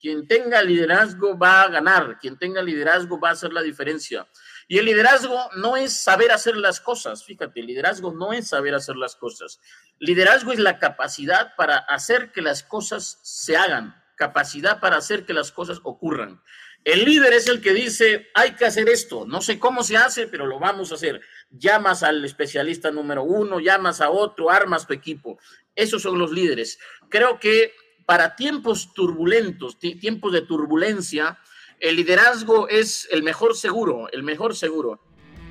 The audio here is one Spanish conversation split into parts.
Quien tenga liderazgo va a ganar, quien tenga liderazgo va a hacer la diferencia. Y el liderazgo no es saber hacer las cosas, fíjate, liderazgo no es saber hacer las cosas. Liderazgo es la capacidad para hacer que las cosas se hagan, capacidad para hacer que las cosas ocurran. El líder es el que dice, hay que hacer esto, no sé cómo se hace, pero lo vamos a hacer. Llamas al especialista número uno, llamas a otro, armas tu equipo. Esos son los líderes. Creo que para tiempos turbulentos, tiempos de turbulencia, el liderazgo es el mejor seguro, el mejor seguro.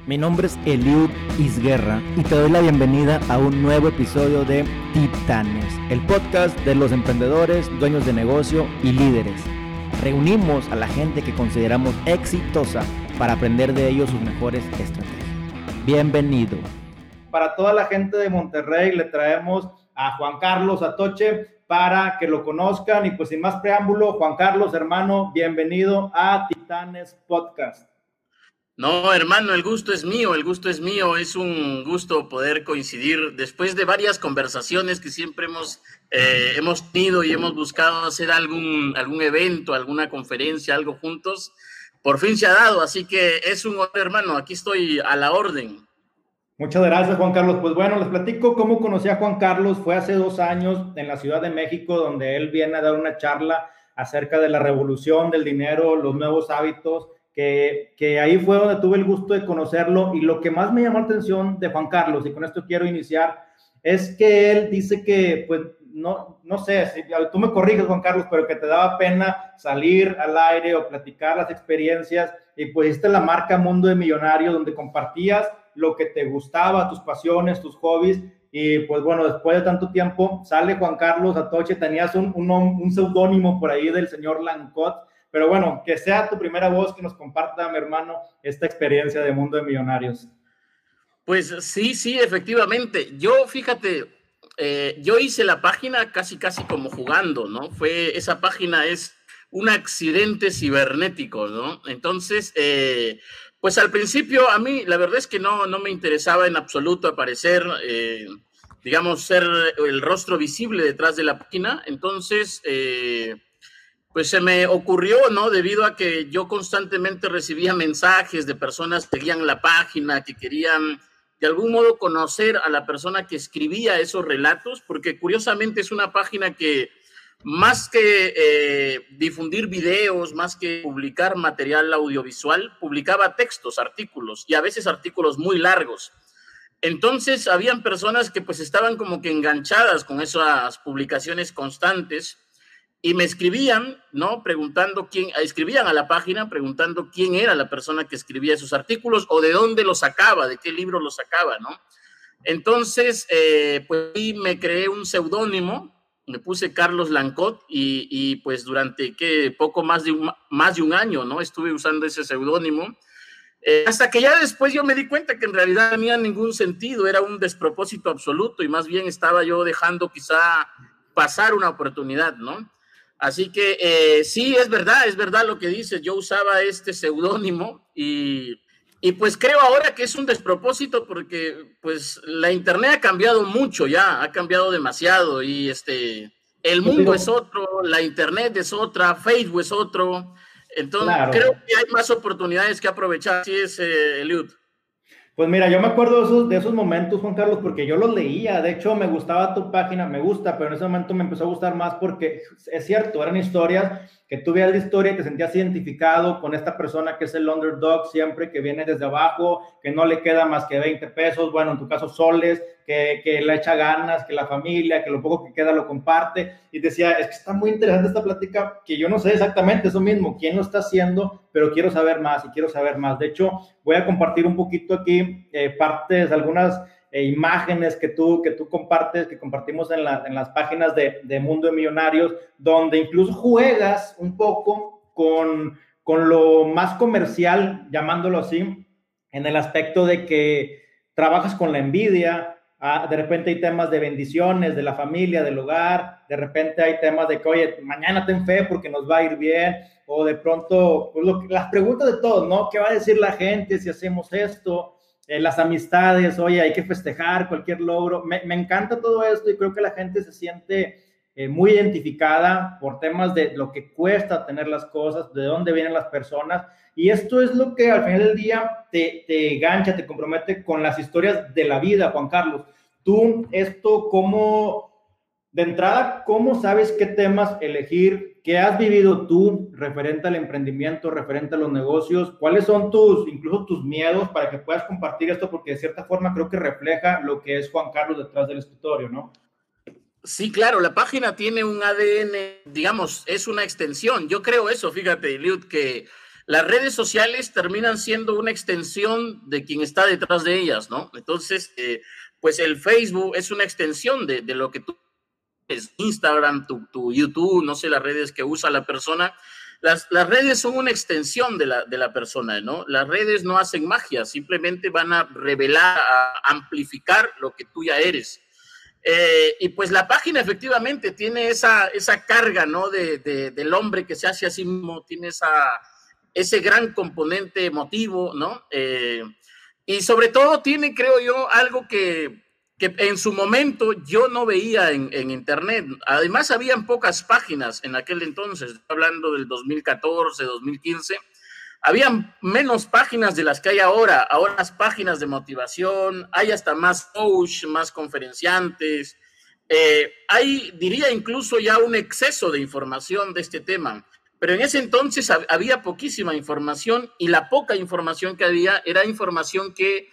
Mi nombre es Eliud Isguerra y te doy la bienvenida a un nuevo episodio de Titanes, el podcast de los emprendedores, dueños de negocio y líderes. Reunimos a la gente que consideramos exitosa para aprender de ellos sus mejores estrategias. Bienvenido. Para toda la gente de Monterrey le traemos a Juan Carlos Atoche, para que lo conozcan. Y pues sin más preámbulo, Juan Carlos, hermano, bienvenido a Titanes Podcast. No, hermano, el gusto es mío, el gusto es mío. Es un gusto poder coincidir después de varias conversaciones que siempre hemos, eh, hemos tenido y hemos buscado hacer algún, algún evento, alguna conferencia, algo juntos. Por fin se ha dado, así que es un honor, hermano. Aquí estoy a la orden. Muchas gracias, Juan Carlos. Pues bueno, les platico cómo conocí a Juan Carlos. Fue hace dos años en la Ciudad de México, donde él viene a dar una charla acerca de la revolución del dinero, los nuevos hábitos, que, que ahí fue donde tuve el gusto de conocerlo. Y lo que más me llamó la atención de Juan Carlos, y con esto quiero iniciar, es que él dice que, pues, no, no sé, si, tú me corriges, Juan Carlos, pero que te daba pena salir al aire o platicar las experiencias. Y pues, esta la marca Mundo de Millonarios, donde compartías lo que te gustaba, tus pasiones, tus hobbies. Y pues bueno, después de tanto tiempo sale Juan Carlos Atoche, tenías un, un, seudónimo por ahí del señor Lancot, pero bueno, que sea tu primera voz que nos comparta, mi hermano, esta experiencia de Mundo de Millonarios. Pues sí, sí, efectivamente. Yo, fíjate, eh, yo hice la página casi, casi como jugando, ¿no? Fue, esa página es un accidente cibernético, ¿no? Entonces, eh, pues al principio a mí la verdad es que no, no me interesaba en absoluto aparecer, eh, digamos, ser el rostro visible detrás de la página. Entonces, eh, pues se me ocurrió, ¿no? Debido a que yo constantemente recibía mensajes de personas que seguían la página, que querían de algún modo conocer a la persona que escribía esos relatos, porque curiosamente es una página que más que eh, difundir videos, más que publicar material audiovisual, publicaba textos, artículos y a veces artículos muy largos. Entonces, habían personas que pues estaban como que enganchadas con esas publicaciones constantes y me escribían, ¿no? Preguntando quién, escribían a la página preguntando quién era la persona que escribía esos artículos o de dónde los sacaba, de qué libro los sacaba, ¿no? Entonces, eh, pues me creé un seudónimo me puse Carlos Lancot y, pues durante que poco más de, un, más de un año, ¿no? Estuve usando ese seudónimo. Eh, hasta que ya después yo me di cuenta que en realidad no tenía ningún sentido, era un despropósito absoluto y más bien estaba yo dejando quizá pasar una oportunidad, ¿no? Así que eh, sí, es verdad, es verdad lo que dices, yo usaba este seudónimo y, y pues creo ahora que es un despropósito porque pues la internet ha cambiado mucho ya, ha cambiado demasiado y este el mundo es otro, la internet es otra, Facebook es otro. Entonces creo que hay más oportunidades que aprovechar. Así es, eh, Eliud. Pues mira, yo me acuerdo de esos, de esos momentos, Juan Carlos, porque yo los leía. De hecho, me gustaba tu página, me gusta, pero en ese momento me empezó a gustar más porque es cierto, eran historias que tú veías la historia y te sentías identificado con esta persona que es el underdog siempre, que viene desde abajo, que no le queda más que 20 pesos, bueno, en tu caso soles, que, que le echa ganas, que la familia, que lo poco que queda lo comparte. Y decía, es que está muy interesante esta plática, que yo no sé exactamente eso mismo, quién lo está haciendo, pero quiero saber más y quiero saber más. De hecho, voy a compartir un poquito aquí eh, partes, algunas e imágenes que tú, que tú compartes, que compartimos en, en las páginas de, de, Mundo de Millonarios, donde incluso juegas un poco con, con lo más comercial, llamándolo así, en el aspecto de que trabajas con la envidia, ah, de repente hay temas de bendiciones, de la familia, del hogar, de repente hay temas de que, oye, mañana ten fe porque nos va a ir bien, o de pronto, pues las preguntas de todos, ¿no? ¿Qué va a decir la gente si hacemos esto? Eh, las amistades, oye, hay que festejar cualquier logro. Me, encanta todo esto y creo que la gente se siente eh, muy identificada por temas de lo que cuesta tener las cosas, de dónde vienen las personas. Y esto es lo que al final del día te, te gancha, te compromete con las historias de la vida, Juan Carlos. Tú, esto, ¿cómo, de entrada, cómo sabes qué temas elegir? ¿Qué has vivido tú referente al emprendimiento, referente a los negocios? ¿Cuáles son tus, incluso tus miedos para que puedas compartir esto? Porque de cierta forma creo que refleja lo que es Juan Carlos detrás del escritorio, ¿no? Sí, claro, la página tiene un ADN, digamos, es una extensión. Yo creo eso, fíjate, Liud, que las redes sociales terminan siendo una extensión de quien está detrás de ellas, ¿no? Entonces, eh, pues el Facebook es una extensión de, lo que tú Instagram, tu, YouTube, no sé, las redes que usa la persona. Las, las redes son una extensión de la, de la persona, ¿no? Las redes no hacen magia, simplemente van a revelar, a amplificar lo que tú ya eres. Eh, y pues la página efectivamente tiene esa, esa carga, ¿no? De, del hombre que se hace a sí mismo, tiene esa, ese gran componente emotivo, ¿no? Eh, y sobre todo tiene, creo yo, algo que, que en su momento yo no veía en, en, Internet. Además, habían pocas páginas en aquel entonces, hablando del 2014, 2015 había menos páginas de las que hay ahora, ahora las páginas de motivación, hay hasta más coach, más conferenciantes, eh, hay, diría incluso ya un exceso de información de este tema, pero en ese entonces había poquísima información y la poca información que había era información que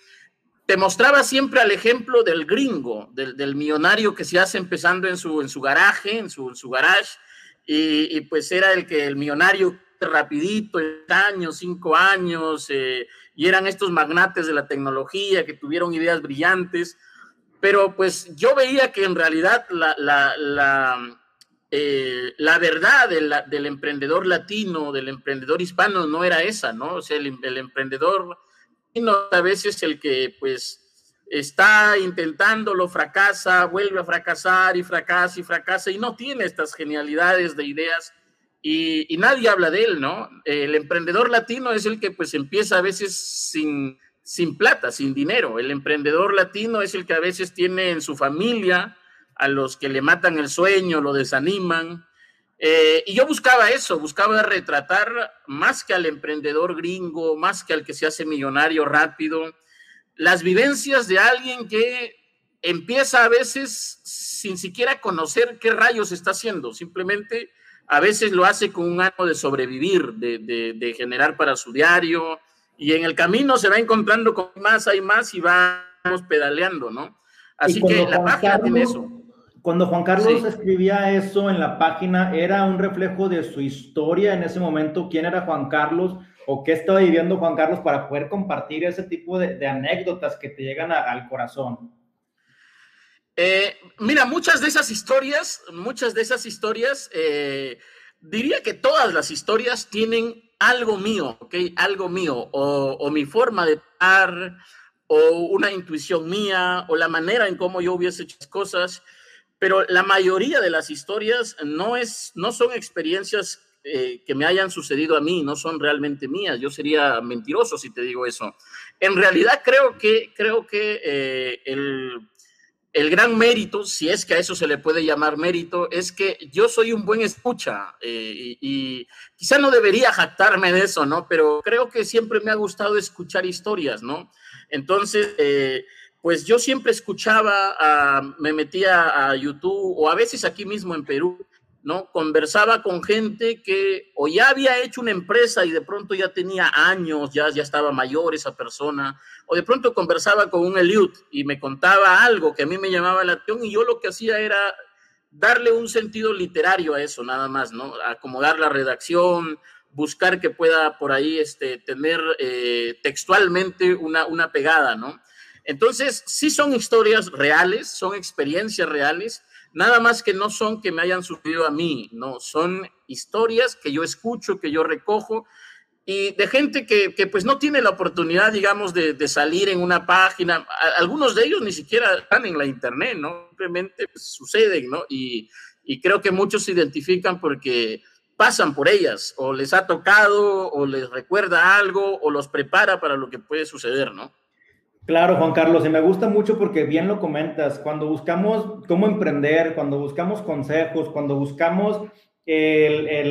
te mostraba siempre al ejemplo del gringo, del, millonario que se hace empezando en su, en garaje, en su, su garage, y, pues era el que el millonario rapidito, años, cinco años, eh, y eran estos magnates de la tecnología que tuvieron ideas brillantes, pero pues yo veía que en realidad la, eh, verdad del, emprendedor latino, del emprendedor hispano, no era esa, ¿no? O sea, el, emprendedor a veces el que pues está intentándolo, fracasa, vuelve a fracasar y fracasa y fracasa y no tiene estas genialidades de ideas y, nadie habla de él, ¿no? El emprendedor latino es el que pues empieza a veces sin, sin plata, sin dinero. El emprendedor latino es el que a veces tiene en su familia a los que le matan el sueño, lo desaniman. Eh, y yo buscaba eso, buscaba retratar más que al emprendedor gringo, más que al que se hace millonario rápido, las vivencias de alguien que empieza a veces sin siquiera conocer qué rayos está haciendo, simplemente a veces lo hace con un ánimo de sobrevivir, de, generar para su diario, y en el camino se va encontrando con más, hay más y vamos pedaleando, ¿no? Así que la página tiene eso. Cuando Juan Carlos escribía eso en la página, ¿era un reflejo de su historia en ese momento? ¿Quién era Juan Carlos? ¿O qué estaba viviendo Juan Carlos para poder compartir ese tipo de, anécdotas que te llegan al corazón? Eh, mira, muchas de esas historias, muchas de esas historias, eh, diría que todas las historias tienen algo mío, ¿ok? Algo mío, o, mi forma de estar, o una intuición mía, o la manera en cómo yo hubiese hecho las cosas, pero la mayoría de las historias no, es, no son experiencias eh, que me hayan sucedido a mí, no son realmente mías. Yo sería mentiroso si te digo eso. En realidad creo que, creo que el el gran mérito, si es que a eso se le puede llamar mérito, es que yo soy un buen escucha eh, y, quizá no debería jactarme de eso, ¿no? Pero creo que siempre me ha gustado escuchar historias, ¿no? Entonces, eh, pues yo siempre escuchaba, me metía a YouTube o a veces aquí mismo en Perú, ¿no? Conversaba con gente que o ya había hecho una empresa y de pronto ya tenía años, ya, ya estaba mayor esa persona, o de pronto conversaba con un Eliud y me contaba algo que a mí me llamaba la atención y yo lo que hacía era darle un sentido literario a eso, nada más, ¿no? Acomodar la redacción, buscar que pueda por ahí este, tener eh, textualmente una, una pegada, ¿no? Entonces, sí son historias reales, son experiencias reales, nada más que no son que me hayan sucedido a mí, no, son historias que yo escucho, que yo recojo y de gente que, que pues no tiene la oportunidad, digamos, de, de, salir en una página. Algunos de ellos ni siquiera están en la internet, ¿no? Simplemente pues, suceden, ¿no? Y, y creo que muchos se identifican porque pasan por ellas, o les ha tocado, o les recuerda algo, o los prepara para lo que puede suceder, ¿no? Claro, Juan Carlos, y me gusta mucho porque bien lo comentas, cuando buscamos cómo emprender, cuando buscamos consejos, cuando buscamos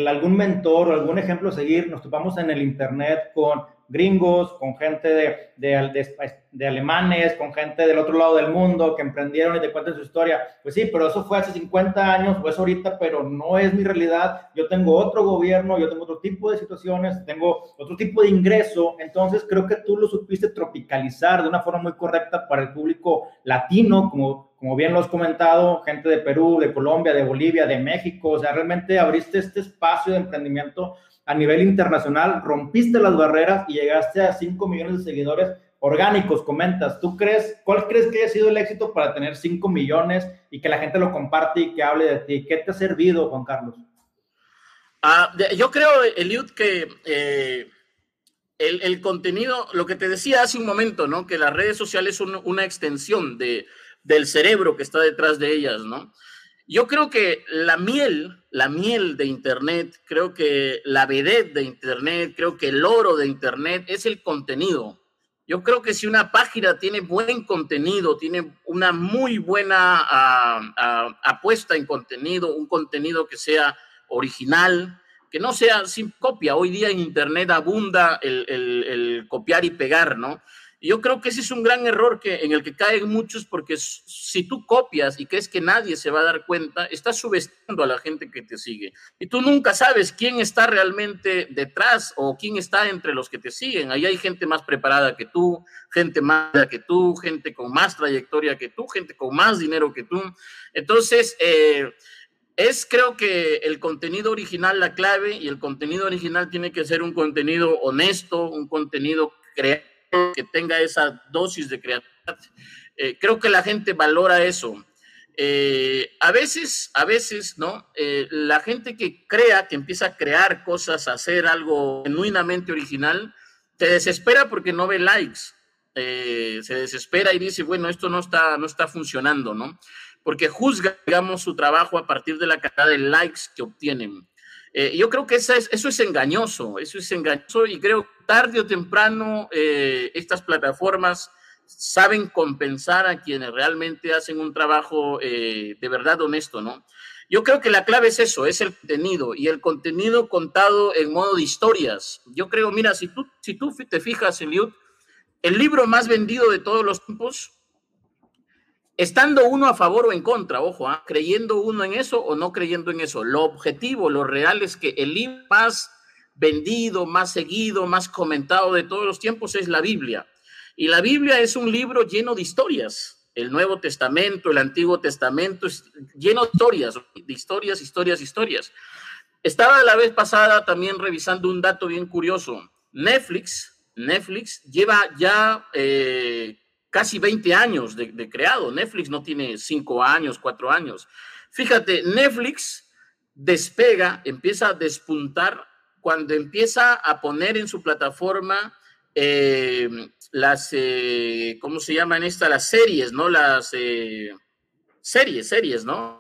algún mentor o algún ejemplo a seguir, nos topamos en el Internet con gringos, con gente de, de, alemanes, con gente del otro lado del mundo que emprendieron y te cuentan su historia. Pues sí, pero eso fue hace 50 años o es ahorita, pero no es mi realidad. Yo tengo otro gobierno, yo tengo otro tipo de situaciones, tengo otro tipo de ingreso. Entonces creo que tú lo supiste tropicalizar de una forma muy correcta para el público latino, como, como bien lo has comentado, gente de Perú, de Colombia, de Bolivia, de México. O sea, realmente abriste este espacio de emprendimiento a nivel internacional, rompiste las barreras y llegaste a 5 millones de seguidores orgánicos, comentas. ¿Tú crees, cuál crees que haya sido el éxito para tener 5 millones y que la gente lo comparte y que hable de ti? ¿Qué te ha servido, Juan Carlos? Ah, yo creo, Eliud, que eh, el, contenido, lo que te decía hace un momento, ¿no? Que las redes sociales son una extensión de, del cerebro que está detrás de ellas, ¿no? Yo creo que la miel, la miel de Internet, creo que la vedette de Internet, creo que el oro de Internet es el contenido. Yo creo que si una página tiene buen contenido, tiene una muy buena ah, ah, apuesta en contenido, un contenido que sea original, que no sea sin copia. Hoy día en Internet abunda el, el copiar y pegar, ¿no? Yo creo que ese es un gran error que, en el que caen muchos porque si tú copias y crees que nadie se va a dar cuenta, estás subestimando a la gente que te sigue. Y tú nunca sabes quién está realmente detrás o quién está entre los que te siguen. Ahí hay gente más preparada que tú, gente más que tú, gente con más trayectoria que tú, gente con más dinero que tú. Entonces, eh, es creo que el contenido original la clave y el contenido original tiene que ser un contenido honesto, un contenido creativo que tenga esa dosis de creatividad. Eh, creo que la gente valora eso. Eh, a veces, a veces, ¿no? Eh, la gente que crea, que empieza a crear cosas, a hacer algo genuinamente original, se desespera porque no ve likes. se desespera y dice, bueno, esto no está, no está funcionando, ¿no? Porque juzga, digamos, su trabajo a partir de la cantidad de likes que obtienen. Eh, yo creo que eso es, eso es engañoso, eso es engañoso y creo que tarde o temprano eh, estas plataformas saben compensar a quienes realmente hacen un trabajo eh, de verdad honesto, ¿no? Yo creo que la clave es eso, es el contenido y el contenido contado en modo de historias. Yo creo, mira, si tú, si tú te fijas, Eliud, el libro más vendido de todos los tiempos estando uno a favor o en contra, ojo, ¿ah? creyendo uno en eso o no creyendo en eso. Lo objetivo, lo real es que el libro más vendido, más seguido, más comentado de todos los tiempos es la Biblia. Y la Biblia es un libro lleno de historias. El Nuevo Testamento, el Antiguo Testamento, es lleno de historias, de historias, historias, historias. Estaba la vez pasada también revisando un dato bien curioso. Netflix, Netflix lleva ya eh, casi 20 años de, creado. Netflix no tiene 5 años, 4 años. Fíjate, Netflix despega, empieza a despuntar cuando empieza a poner en su plataforma eh, las, eh, ¿cómo se llaman estas? Las series, ¿no? Las eh, series, series, ¿no?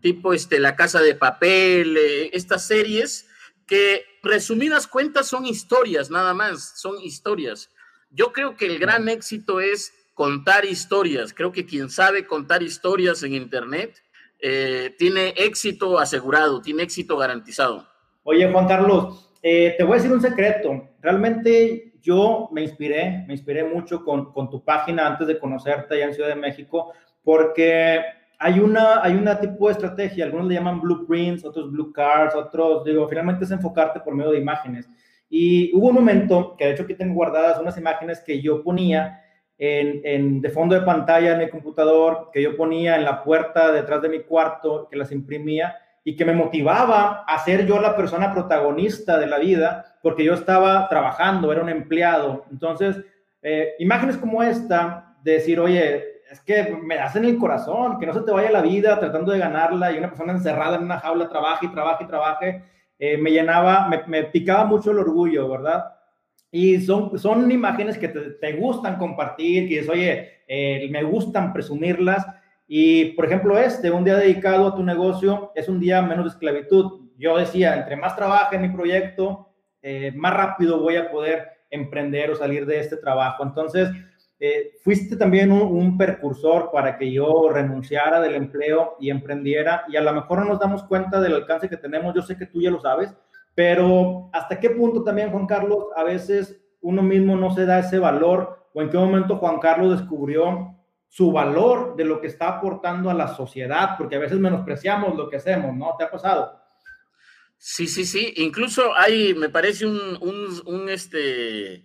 tipo este, La Casa de Papel, estas series que resumidas cuentas son historias, nada más, son historias. Yo creo que el gran éxito es contar historias. Creo que quien sabe contar historias en Internet eh, tiene éxito asegurado, tiene éxito garantizado. Oye, Juan Carlos, eh, te voy a decir un secreto. Realmente yo me inspiré, me inspiré mucho con, con tu página antes de conocerte allá en Ciudad de México, porque hay una, hay una tipo de estrategia, algunos le llaman blueprints, otros blue cards, otros, digo, finalmente es enfocarte por medio de imágenes. Y hubo un momento, que de hecho aquí tengo guardadas unas imágenes que yo ponía en, de fondo de pantalla en mi computador, que yo ponía en la puerta detrás de mi cuarto, que las imprimía y que me motivaba a ser yo la persona protagonista de la vida, porque yo estaba trabajando, era un empleado. Entonces, eh, imágenes como esta, de decir, oye, es que me das en el corazón, que no se te vaya la vida tratando de ganarla y una persona encerrada en una jaula trabaje y trabaje y trabaje eh, me llenaba, me, picaba mucho el orgullo, ¿verdad? Y son, son imágenes que te, gustan compartir, que dices, oye, eh, me gustan presumirlas. Y, por ejemplo, este, un día dedicado a tu negocio, es un día menos de esclavitud. Yo decía, entre más trabaje en mi proyecto, eh, más rápido voy a poder emprender o salir de este trabajo. Entonces, eh, fuiste también un, precursor para que yo renunciara del empleo y emprendiera y a lo mejor no nos damos cuenta del alcance que tenemos, yo sé que tú ya lo sabes, pero hasta qué punto también, Juan Carlos, a veces uno mismo no se da ese valor o en qué momento Juan Carlos descubrió su valor de lo que está aportando a la sociedad, porque a veces menospreciamos lo que hacemos, ¿no? ¿Te ha pasado? Sí, sí, sí. Incluso hay, me parece un, un, un este,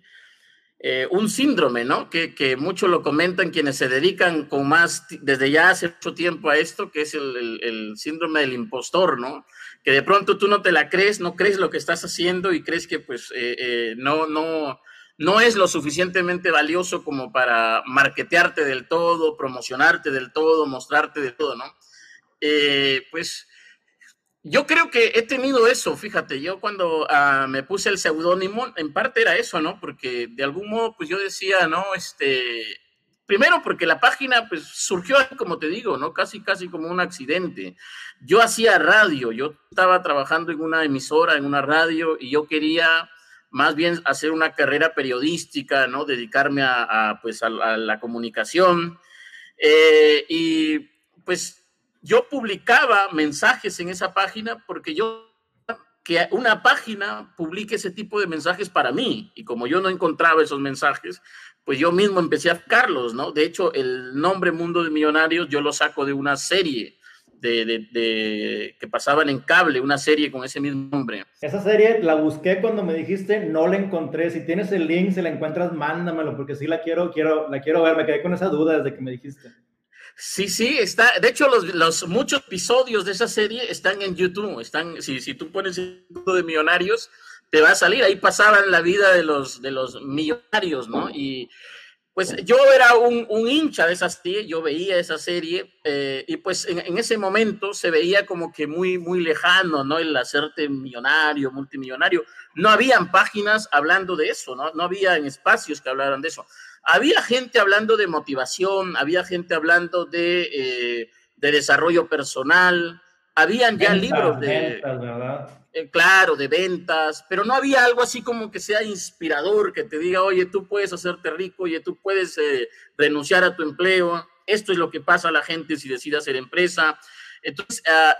eh, un síndrome, ¿no? Que, que muchos lo comentan quienes se dedican con más, desde ya hace mucho tiempo a esto, que es el, el, síndrome del impostor, ¿no? Que de pronto tú no te la crees, no crees lo que estás haciendo y crees que pues eh, eh, no, no, no es lo suficientemente valioso como para marketearte del todo, promocionarte del todo, mostrarte del todo, ¿no? Pues yo creo que he tenido eso, fíjate, yo cuando uh, me puse el seudónimo, en parte era eso, ¿no? Porque de algún modo, pues yo decía, ¿no? Este, primero porque la página, pues surgió, como te digo, ¿no? Casi, casi como un accidente. Yo hacía radio, yo estaba trabajando en una emisora, en una radio, y yo quería más bien hacer una carrera periodística, ¿no? Dedicarme a, pues, a, la comunicación. Eh, y pues yo publicaba mensajes en esa página porque yo que una página publique ese tipo de mensajes para mí. Y como yo no encontraba esos mensajes, pues yo mismo empecé a buscarlos, ¿no? De hecho, el nombre Mundo de Millonarios yo lo saco de una serie de, de, de, que pasaban en cable, una serie con ese mismo nombre. Esa serie la busqué cuando me dijiste, no la encontré. Si tienes el link, si la encuentras, mándamelo, porque sí la quiero, quiero, la quiero ver. Me quedé con esa duda desde que me dijiste. Sí, sí, está. De hecho, los, muchos episodios de esa serie están en YouTube. Están, si, si tú pones de millonarios, te va a salir. Ahí pasaban la vida de los, de los millonarios, ¿no? Y pues yo era un, hincha de esa serie, yo veía esa serie eh, y pues en, ese momento se veía como que muy, muy lejano, ¿no? El hacerte millonario, multimillonario. No habían páginas hablando de eso, ¿no? No había en espacios que hablaran de eso. Había gente hablando de motivación, había gente hablando de, eh, de desarrollo personal, habían ya ventas, libros de... Ventas, ¿verdad? Eh, claro, de ventas, pero no había algo así como que sea inspirador, que te diga, oye, tú puedes hacerte rico, oye, tú puedes eh, renunciar a tu empleo, esto es lo que pasa a la gente si decide hacer empresa. Entonces, uh,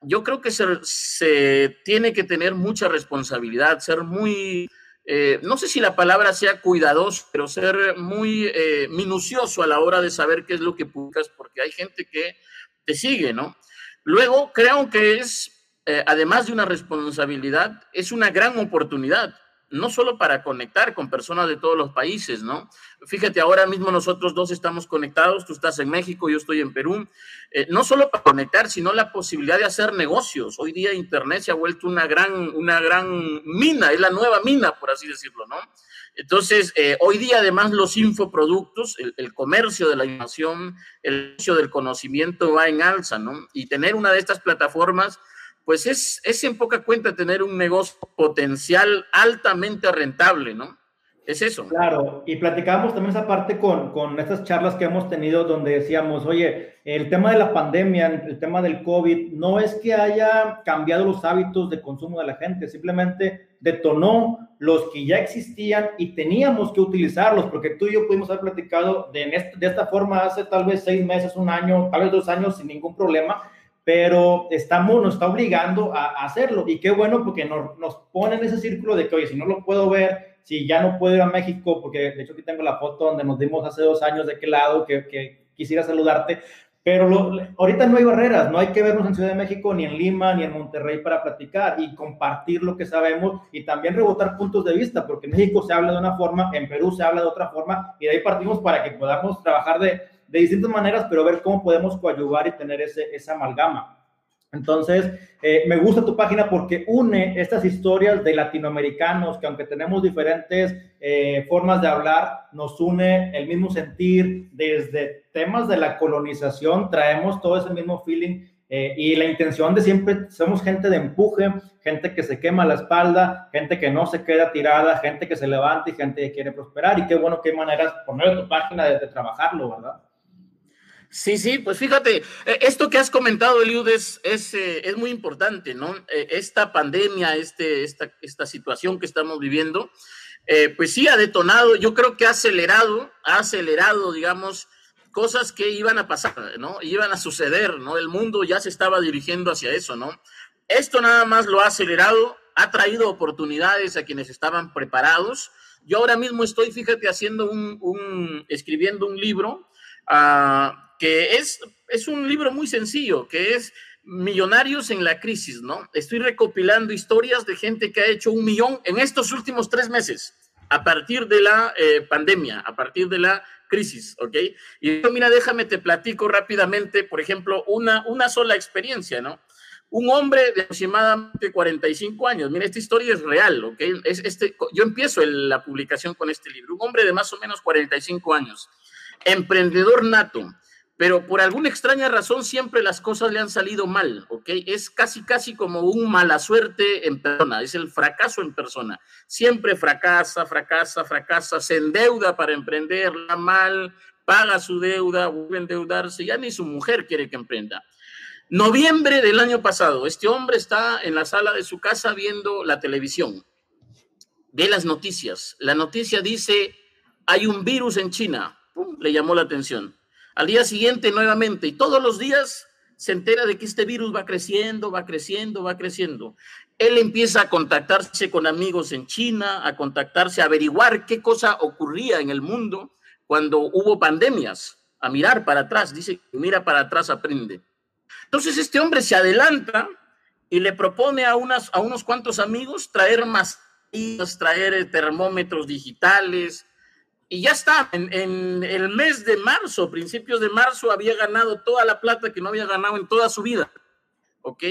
yo creo que se, se, tiene que tener mucha responsabilidad, ser muy, eh, no sé si la palabra sea cuidadoso, pero ser muy eh, minucioso a la hora de saber qué es lo que publicas, porque hay gente que te sigue, ¿no? Luego, creo que es eh, además de una responsabilidad, es una gran oportunidad, no solo para conectar con personas de todos los países, ¿no? Fíjate, ahora mismo nosotros dos estamos conectados, tú estás en México, yo estoy en Perú, eh, no solo para conectar, sino la posibilidad de hacer negocios. Hoy día Internet se ha vuelto una gran, una gran mina, es la nueva mina, por así decirlo, ¿no? Entonces, eh, hoy día además los infoproductos, el, el, comercio de la información, el comercio del conocimiento va en alza, ¿no? Y tener una de estas plataformas pues es, es en poca cuenta tener un negocio potencial altamente rentable, ¿no? Es eso. Claro, y platicábamos también esa parte con, con estas charlas que hemos tenido donde decíamos, oye, el tema de la pandemia, el tema del COVID, no es que haya cambiado los hábitos de consumo de la gente, simplemente detonó los que ya existían y teníamos que utilizarlos, porque tú y yo pudimos haber platicado de, de esta forma hace tal vez seis meses, un año, tal vez dos años sin ningún problema, pero estamos, nos está obligando a, a hacerlo. Y qué bueno porque nos, nos pone en ese círculo de que, oye, si no lo puedo ver, si ya no puedo ir a México, porque de hecho aquí tengo la foto donde nos dimos hace dos años de qué lado, que, que quisiera saludarte, pero lo, ahorita no hay barreras, no hay que vernos en Ciudad de México, ni en Lima, ni en Monterrey para platicar y compartir lo que sabemos y también rebotar puntos de vista, porque en México se habla de una forma, en Perú se habla de otra forma y de ahí partimos para que podamos trabajar de, de distintas maneras, pero ver cómo podemos coadyuvar y tener ese, esa amalgama. Entonces, eh, me gusta tu página porque une estas historias de latinoamericanos que aunque tenemos diferentes eh, formas de hablar, nos une el mismo sentir desde temas de la colonización, traemos todo ese mismo feeling eh, y la intención de siempre, somos gente de empuje, gente que se quema la espalda, gente que no se queda tirada, gente que se levanta y gente que quiere prosperar y qué bueno hay maneras, de tu página, de, de trabajarlo, ¿verdad? Sí, sí, pues fíjate, eh, esto que has comentado, Eliud, es, es, eh, es muy importante, ¿no? Eh, esta pandemia, este, esta, esta situación que estamos viviendo, eh, pues sí ha detonado, yo creo que ha acelerado, ha acelerado, digamos, cosas que iban a pasar, ¿no? Iban a suceder, ¿no? El mundo ya se estaba dirigiendo hacia eso, ¿no? Esto nada más lo ha acelerado, ha traído oportunidades a quienes estaban preparados. Yo ahora mismo estoy, fíjate, haciendo un, escribiendo un libro uh, que es, es un libro muy sencillo, que es Millonarios en la crisis, ¿no? Estoy recopilando historias de gente que ha hecho un millón en estos últimos tres meses, a partir de la eh, pandemia, a partir de la crisis, ¿ok? Y mira, déjame te platico rápidamente, por ejemplo, una, una sola experiencia, ¿no? Un hombre de aproximadamente 45 años, mira, esta historia es real, ¿ok? Es este, yo empiezo la publicación con este libro, un hombre de más o menos 45 años, emprendedor nato, pero por alguna extraña razón siempre las cosas le han salido mal, ¿ok? Es casi, casi como un mala suerte en persona, es el fracaso en persona. Siempre fracasa, fracasa, fracasa, se endeuda para emprenderla mal, paga su deuda, vuelve a endeudarse, ya ni su mujer quiere que emprenda. Noviembre del año pasado, este hombre está en la sala de su casa viendo la televisión, ve las noticias. La noticia dice, hay un virus en China, le llamó la atención al día siguiente nuevamente y todos los días se entera de que este virus va creciendo, va creciendo, va creciendo. Él empieza a contactarse con amigos en China, a contactarse, a averiguar qué cosa ocurría en el mundo cuando hubo pandemias, a mirar para atrás, dice, mira para atrás, aprende. Entonces este hombre se adelanta y le propone a, unas, a unos cuantos amigos traer más, traer termómetros digitales, y ya está, en, el mes de marzo, principios de marzo, había ganado toda la plata que no había ganado en toda su vida. ¿Ok?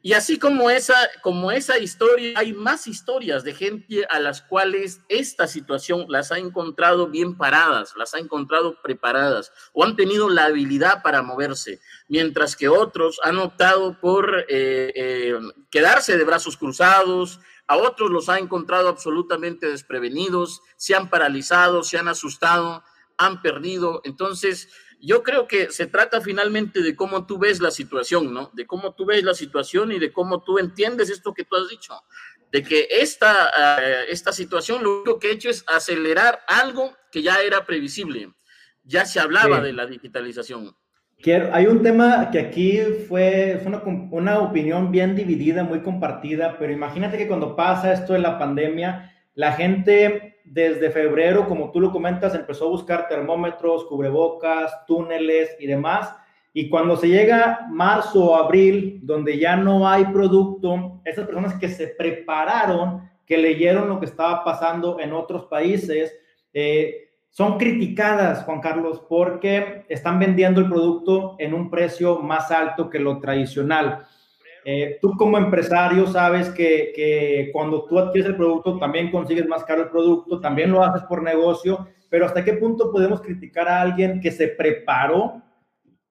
Y así como esa, como esa historia, hay más historias de gente a las cuales esta situación las ha encontrado bien paradas, las ha encontrado preparadas o han tenido la habilidad para moverse, mientras que otros han optado por eh, eh, quedarse de brazos cruzados, a otros los ha encontrado absolutamente desprevenidos, se han paralizado, se han asustado, han perdido. Entonces, yo creo que se trata finalmente de cómo tú ves la situación, ¿no? De cómo tú ves la situación y de cómo tú entiendes esto que tú has dicho, de que esta, eh, esta situación lo único que ha hecho es acelerar algo que ya era previsible. Ya se hablaba de la digitalización hay un tema que aquí fue, una, una, opinión bien dividida, muy compartida, pero imagínate que cuando pasa esto de la pandemia, la gente desde febrero, como tú lo comentas, empezó a buscar termómetros, cubrebocas, túneles y demás. Y cuando se llega marzo o abril, donde ya no hay producto, esas personas que se prepararon, que leyeron lo que estaba pasando en otros países, eh, son criticadas, Juan Carlos, porque están vendiendo el producto en un precio más alto que lo tradicional. Eh, tú como empresario sabes que, que, cuando tú adquieres el producto también consigues más caro el producto, también lo haces por negocio, pero ¿hasta qué punto podemos criticar a alguien que se preparó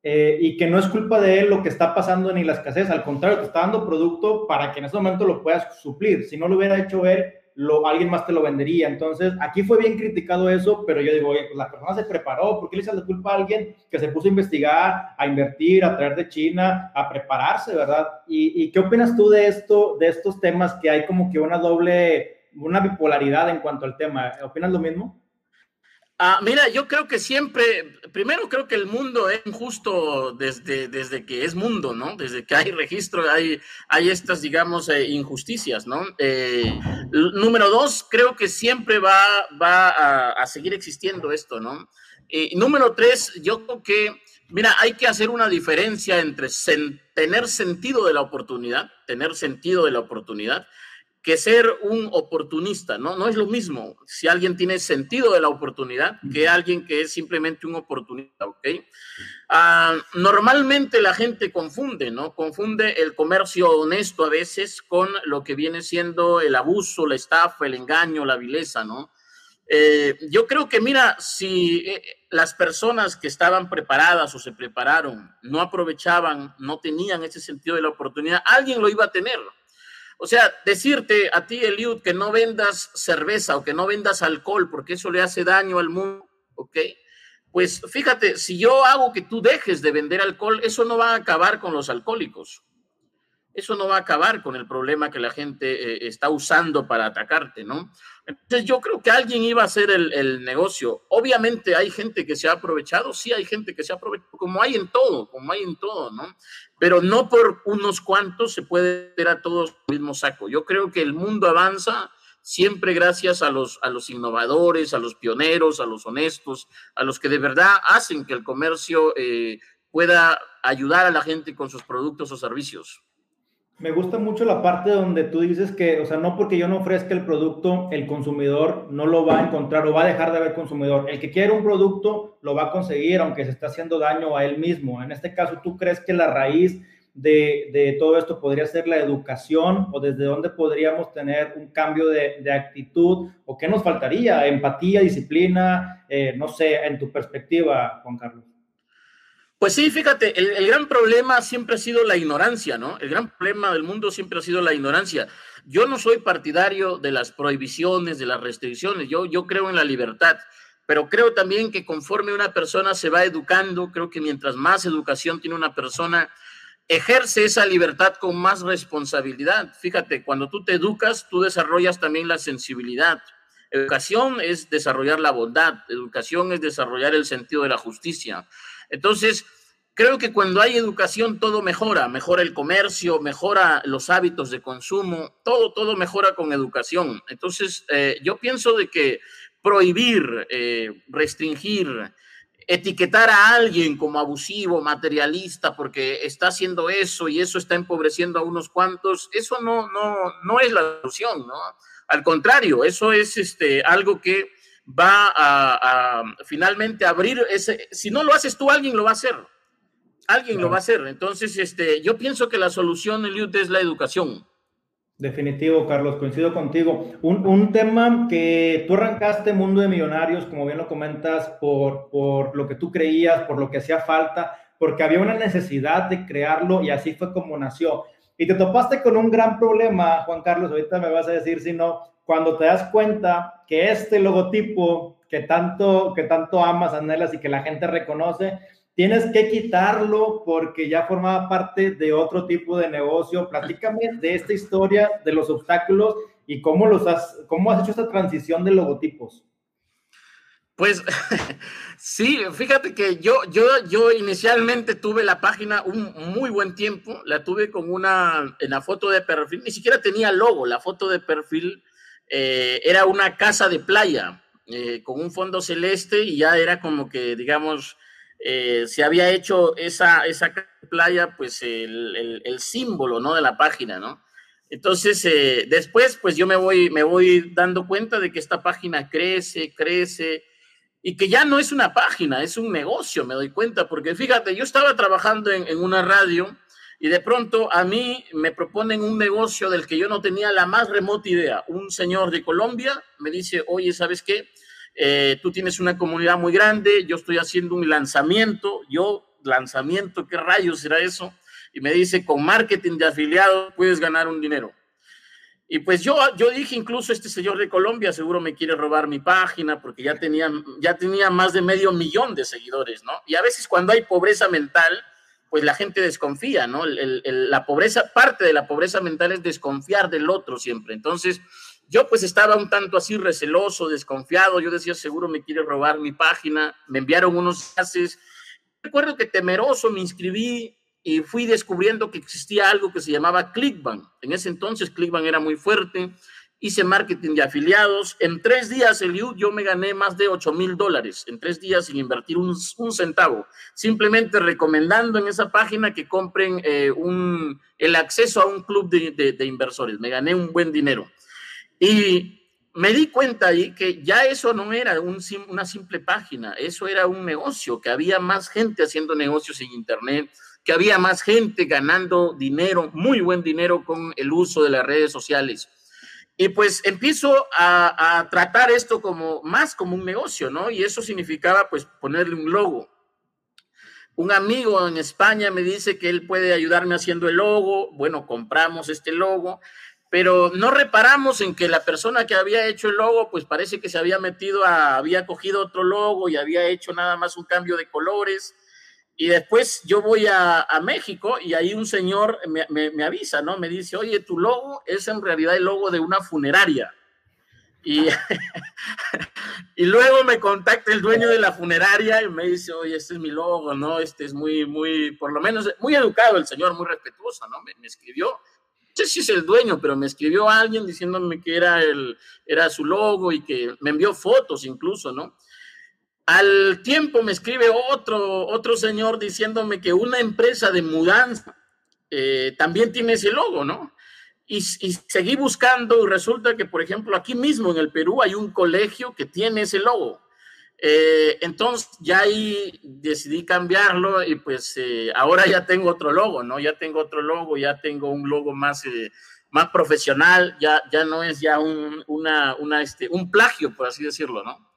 eh, y que no es culpa de él lo que está pasando ni la escasez? Al contrario, te está dando producto para que en ese momento lo puedas suplir. Si no lo hubiera hecho él, lo, alguien más te lo vendería. Entonces, aquí fue bien criticado eso, pero yo digo, oye, pues la persona se preparó, ¿por qué le sale culpa a alguien que se puso a investigar, a invertir, a traer de China, a prepararse, verdad? ¿Y, y qué opinas tú de esto, de estos temas que hay como que una doble, una bipolaridad en cuanto al tema? ¿Opinas lo mismo? Ah, mira, yo creo que siempre, primero creo que el mundo es injusto desde, desde que es mundo, ¿no? Desde que hay registro, hay, hay estas, digamos, eh, injusticias, ¿no? Eh, número dos, creo que siempre va, va a, seguir existiendo esto, ¿no? Eh, número tres, yo creo que, mira, hay que hacer una diferencia entre tener sentido de la oportunidad, tener sentido de la oportunidad, que ser un oportunista, ¿no? No es lo mismo si alguien tiene sentido de la oportunidad que alguien que es simplemente un oportunista, ¿ok? Ah, normalmente la gente confunde, ¿no? Confunde el comercio honesto a veces con lo que viene siendo el abuso, la estafa, el engaño, la vileza, ¿no? Eh, yo creo que, mira, si eh, las personas que estaban preparadas o se prepararon no aprovechaban, no tenían ese sentido de la oportunidad, alguien lo iba a tener. O sea, decirte a ti, Eliud, que no vendas cerveza o que no vendas alcohol porque eso le hace daño al mundo, ¿ok? Pues fíjate, si yo hago que tú dejes de vender alcohol, eso no va a acabar con los alcohólicos. eso no va a acabar con el problema que la gente eh, está usando para atacarte, ¿no? Entonces yo creo que alguien iba a hacer el, el, negocio. Obviamente hay gente que se ha aprovechado, sí hay gente que se ha aprovechado, como hay en todo, como hay en todo, ¿no? Pero no por unos cuantos se puede ver a todos el mismo saco. Yo creo que el mundo avanza siempre gracias a los, a los innovadores, a los pioneros, a los honestos, a los que de verdad hacen que el comercio eh, pueda ayudar a la gente con sus productos o servicios. Me gusta mucho la parte donde tú dices que, o sea, no porque yo no ofrezca el producto, el consumidor no lo va a encontrar o va a dejar de haber consumidor. El que quiere un producto lo va a conseguir, aunque se está haciendo daño a él mismo. En este caso, ¿tú crees que la raíz de, de todo esto podría ser la educación o desde dónde podríamos tener un cambio de, de actitud o qué nos faltaría? Empatía, disciplina, eh, no sé, en tu perspectiva, Juan Carlos. Pues sí, fíjate, el, gran problema siempre ha sido la ignorancia, ¿no? El gran problema del mundo siempre ha sido la ignorancia. Yo no soy partidario de las prohibiciones, de las restricciones, yo, yo creo en la libertad, pero creo también que conforme una persona se va educando, creo que mientras más educación tiene una persona, ejerce esa libertad con más responsabilidad. Fíjate, cuando tú te educas, tú desarrollas también la sensibilidad. Educación es desarrollar la bondad, educación es desarrollar el sentido de la justicia. Entonces, creo que cuando hay educación todo mejora, mejora el comercio, mejora los hábitos de consumo, todo, todo mejora con educación. Entonces, eh, yo pienso de que prohibir, eh, restringir, etiquetar a alguien como abusivo, materialista, porque está haciendo eso y eso está empobreciendo a unos cuantos, eso no, no, no es la solución, ¿no? Al contrario, eso es este, algo que va a, a, finalmente abrir ese, si no lo haces tú, alguien lo va a hacer. Alguien lo va a hacer. Entonces, este, yo pienso que la solución, Eliud, es la educación. Definitivo, Carlos, coincido contigo. Un, un, tema que tú arrancaste Mundo de Millonarios, como bien lo comentas, por, por lo que tú creías, por lo que hacía falta, porque había una necesidad de crearlo y así fue como nació. Y te topaste con un gran problema, Juan Carlos, ahorita me vas a decir si no, cuando te das cuenta que este logotipo que tanto, que tanto amas, anhelas y que la gente reconoce, tienes que quitarlo porque ya formaba parte de otro tipo de negocio. Platícame de esta historia, de los obstáculos y cómo, los has, cómo has hecho esta transición de logotipos. Pues sí, fíjate que yo, yo, yo inicialmente tuve la página un muy buen tiempo, la tuve con una, en la foto de perfil, ni siquiera tenía logo, la foto de perfil eh, era una casa de playa eh, con un fondo celeste y ya era como que, digamos, eh, se había hecho esa, esa playa, pues el, el, el, símbolo, ¿no? De la página, ¿no? Entonces, eh, después, pues yo me voy, me voy dando cuenta de que esta página crece, crece, y que ya no es una página, es un negocio, me doy cuenta, porque fíjate, yo estaba trabajando en, una radio y de pronto a mí me proponen un negocio del que yo no tenía la más remota idea. Un señor de Colombia me dice, oye, ¿sabes qué? Eh, tú tienes una comunidad muy grande, yo estoy haciendo un lanzamiento, yo, lanzamiento, ¿qué rayos será eso? Y me dice, con marketing de afiliados puedes ganar un dinero. Y pues yo, yo dije, incluso este señor de Colombia seguro me quiere robar mi página porque ya tenía, ya tenía más de medio millón de seguidores, ¿no? Y a veces cuando hay pobreza mental, pues la gente desconfía, ¿no? La pobreza, parte de la pobreza mental es desconfiar del otro siempre. Entonces, yo pues estaba un tanto así receloso, desconfiado, yo decía, seguro me quiere robar mi página, me enviaron unos enlaces. Recuerdo que temeroso me inscribí y fui descubriendo que existía algo que se llamaba Clickbank. En ese entonces Clickbank era muy fuerte, hice marketing de afiliados. En tres días, Eliud, yo me gané más de 8 mil dólares, en tres días sin invertir un, un, centavo, simplemente recomendando en esa página que compren eh, un, el acceso a un club de, de, de inversores. Me gané un buen dinero. Y me di cuenta ahí que ya eso no era un, una simple página, eso era un negocio, que había más gente haciendo negocios en Internet, que había más gente ganando dinero, muy buen dinero con el uso de las redes sociales. Y pues empiezo a, tratar esto como más como un negocio, ¿no? Y eso significaba pues ponerle un logo. Un amigo en España me dice que él puede ayudarme haciendo el logo. Bueno, compramos este logo pero no reparamos en que la persona que había hecho el logo, pues parece que se había metido había cogido otro logo y había hecho nada más un cambio de colores. Y después yo voy a, México y ahí un señor me, me, avisa, ¿no? Me dice, oye, tu logo es en realidad el logo de una funeraria. Y, y luego me contacta el dueño de la funeraria y me dice, oye, este es mi logo, ¿no? Este es muy, muy, por lo menos, muy educado el señor, muy respetuoso, ¿no? Me, me escribió. Sé si es el dueño, pero me escribió alguien diciéndome que era, el, era su logo y que me envió fotos incluso, ¿no? Al tiempo me escribe otro, otro señor diciéndome que una empresa de mudanza eh, también tiene ese logo, ¿no? Y, seguí buscando y resulta que, por ejemplo, aquí mismo en el Perú hay un colegio que tiene ese logo. Eh, entonces ya ahí decidí cambiarlo y pues eh, ahora ya tengo otro logo, ¿no? Ya tengo otro logo, ya tengo un logo más, más profesional, ya, ya no es ya un, una, una, este, un plagio, por así decirlo, ¿no?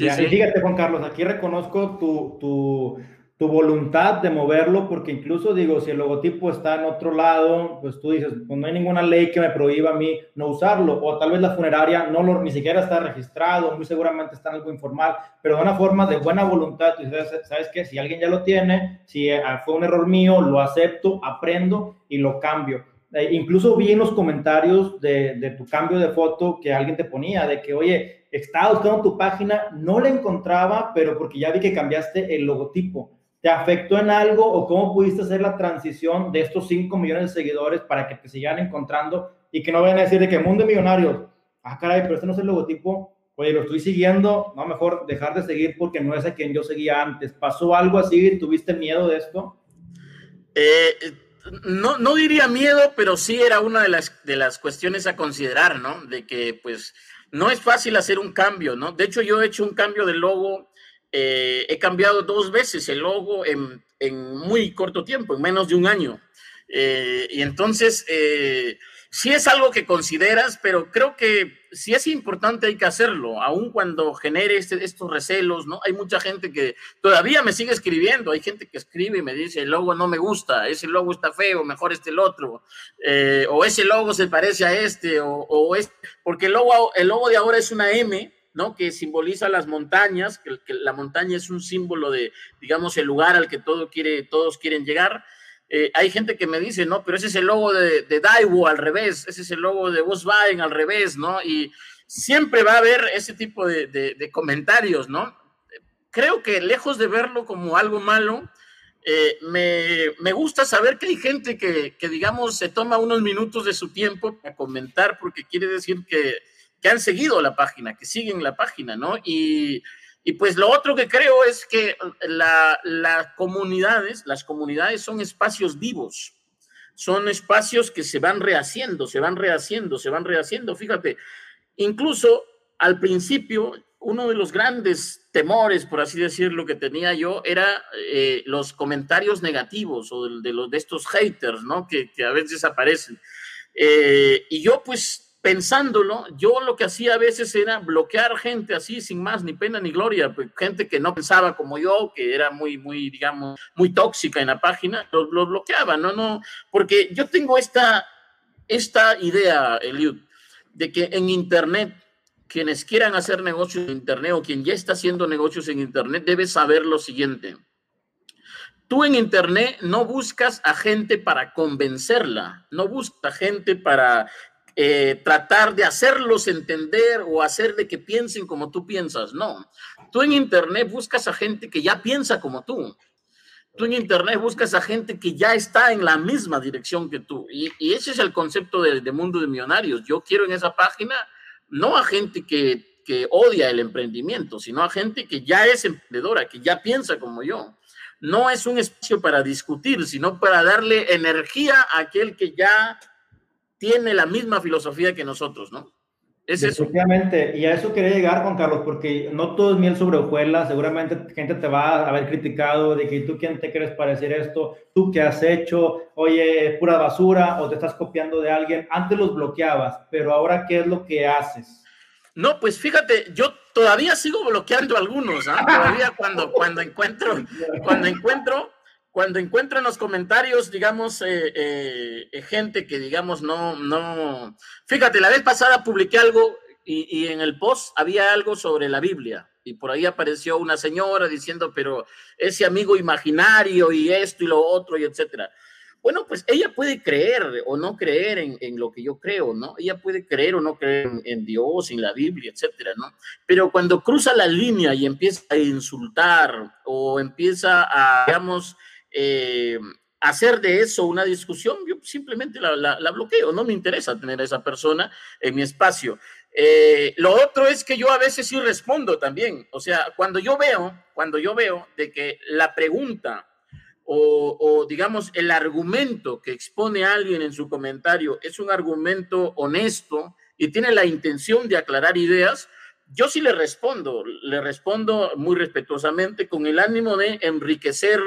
Y fíjate, Juan Carlos, aquí reconozco tu, tu, tu, voluntad de moverlo, porque incluso digo, si el logotipo está en otro lado, pues tú dices, pues no hay ninguna ley que me prohíba a mí no usarlo, o tal vez la funeraria no lo, ni siquiera está registrado, muy seguramente está en algo informal, pero de una forma de buena voluntad, tú dices, ¿sabes qué? Si alguien ya lo tiene, si eh, fue un error mío, lo acepto, aprendo y lo cambio. Eh, incluso vi en los comentarios de, de tu cambio de foto que alguien te ponía, de que, oye, estaba buscando tu página, no la encontraba, pero porque ya vi que cambiaste el logotipo. ¿Te afectó en algo o cómo pudiste hacer la transición de estos 5 millones de seguidores para que te sigan encontrando y que no vayan a decir de que mundo de millonarios, ah, caray, pero este no es el logotipo, oye, lo estoy siguiendo, no, mejor dejar de seguir porque no es a quien yo seguía antes. ¿Pasó algo así? ¿Tuviste miedo de esto? Eh, no, no diría miedo, pero sí era una de las, de las cuestiones a considerar, ¿no? De que, pues, no es fácil hacer un cambio, ¿no? De hecho, yo he hecho un cambio de logo, eh, he cambiado dos veces el logo en, muy corto tiempo, en menos de un año. Eh, y entonces, eh, sí es algo que consideras, pero creo que si es importante hay que hacerlo, aun cuando genere este, estos recelos, ¿no? Hay mucha gente que todavía me sigue escribiendo, hay gente que escribe y me dice, el logo no me gusta, ese logo está feo, mejor este el otro, eh, o ese logo se parece a este, o, o es, porque el logo, el logo de ahora es una M, ¿no? Que simboliza las montañas, que, que, la montaña es un símbolo de, digamos, el lugar al que todo quiere, todos quieren llegar. Eh, hay gente que me dice, no, pero ese es el logo de, de al revés, ese es el logo de Volkswagen al revés, ¿no? Y siempre va a haber ese tipo de, de, comentarios, ¿no? Creo que lejos de verlo como algo malo, eh, me, me, gusta saber que hay gente que, que, digamos, se toma unos minutos de su tiempo para comentar porque quiere decir que, que han seguido la página, que siguen la página, ¿no? Y y pues lo otro que creo es que las comunidades, las comunidades son espacios vivos, son espacios que se van rehaciendo, se van rehaciendo, se van rehaciendo. Fíjate, incluso al principio, uno de los grandes temores, por así decirlo, que tenía yo era eh, los comentarios negativos o de, los, de estos haters, ¿no? Que, a veces aparecen. Eh, y yo pues pensándolo, yo lo que hacía a veces era bloquear gente así, sin más ni pena ni gloria, pues, gente que no pensaba como yo, que era muy, muy, digamos, muy tóxica en la página, lo, bloqueaba, ¿no? no Porque yo tengo esta, esta idea, Eliud, de que en Internet, quienes quieran hacer negocios en Internet o quien ya está haciendo negocios en Internet debe saber lo siguiente. Tú en Internet no buscas a gente para convencerla, no buscas a gente para eh, tratar de hacerlos entender o hacer de que piensen como tú piensas. No, tú en Internet buscas a gente que ya piensa como tú. Tú en Internet buscas a gente que ya está en la misma dirección que tú. Y, ese es el concepto de, mundo de millonarios. Yo quiero en esa página no a gente que, que odia el emprendimiento, sino a gente que ya es emprendedora, que ya piensa como yo no es un espacio para discutir, sino para darle energía a aquel que ya tiene la misma filosofía que nosotros, ¿no? Es Efectivamente, y a eso quería llegar, Juan Carlos, porque no todo es miel sobre hojuelas, seguramente gente te va a haber criticado de que tú quién te crees para decir esto, tú qué has hecho, oye, pura basura, o te estás copiando de alguien, antes los bloqueabas, pero ahora ¿qué es lo que haces? No, pues fíjate, yo todavía sigo bloqueando algunos, ¿ah? Todavía cuando, cuando encuentro, cuando encuentro cuando encuentro en los comentarios, digamos, eh, eh, eh, gente que, digamos, no, no. Fíjate, la vez pasada publiqué algo y, en el post había algo sobre la Biblia. Y por ahí apareció una señora diciendo, pero ese amigo imaginario y esto y lo otro y etcétera. Bueno, pues ella puede creer o no creer en, lo que yo creo, ¿no? Ella puede creer o no creer en, Dios, en la Biblia, etcétera, ¿no? Pero cuando cruza la línea y empieza a insultar o empieza a, digamos, eh, hacer de eso una discusión, yo simplemente la, bloqueo, no me interesa tener a esa persona en mi espacio. Eh, lo otro es que yo a veces sí respondo también, o sea, cuando yo veo, cuando yo veo de que la pregunta o, digamos el argumento que expone alguien en su comentario es un argumento honesto y tiene la intención de aclarar ideas, yo sí le respondo, le respondo muy respetuosamente con el ánimo de enriquecer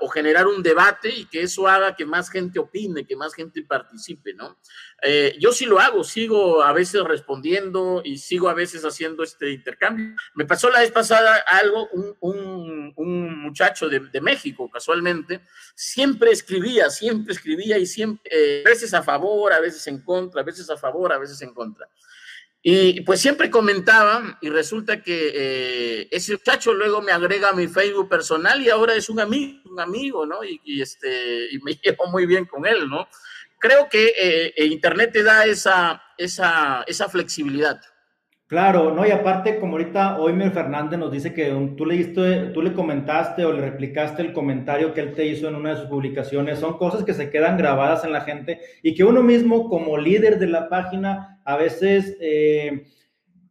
o generar un debate y que eso haga que más gente opine, que más gente participe, ¿no? Eh, yo sí lo hago, sigo a veces respondiendo y sigo a veces haciendo este intercambio. Me pasó la vez pasada algo, un, muchacho de, de, México, casualmente, siempre escribía, siempre escribía y siempre, eh, a veces a favor, a veces en contra, a veces a favor, a veces en contra. Y pues siempre comentaba y resulta que eh, ese muchacho luego me agrega a mi Facebook personal y ahora es un amigo, un amigo, ¿no? Y, este, y me llevo muy bien con él, ¿no? Creo que eh, eh, Internet te da esa, esa, esa flexibilidad. Claro, ¿no? Y aparte, como ahorita Oimer Fernández nos dice que tú le, diste, tú le comentaste o le replicaste el comentario que él te hizo en una de sus publicaciones, son cosas que se quedan grabadas en la gente y que uno mismo como líder de la página a veces eh,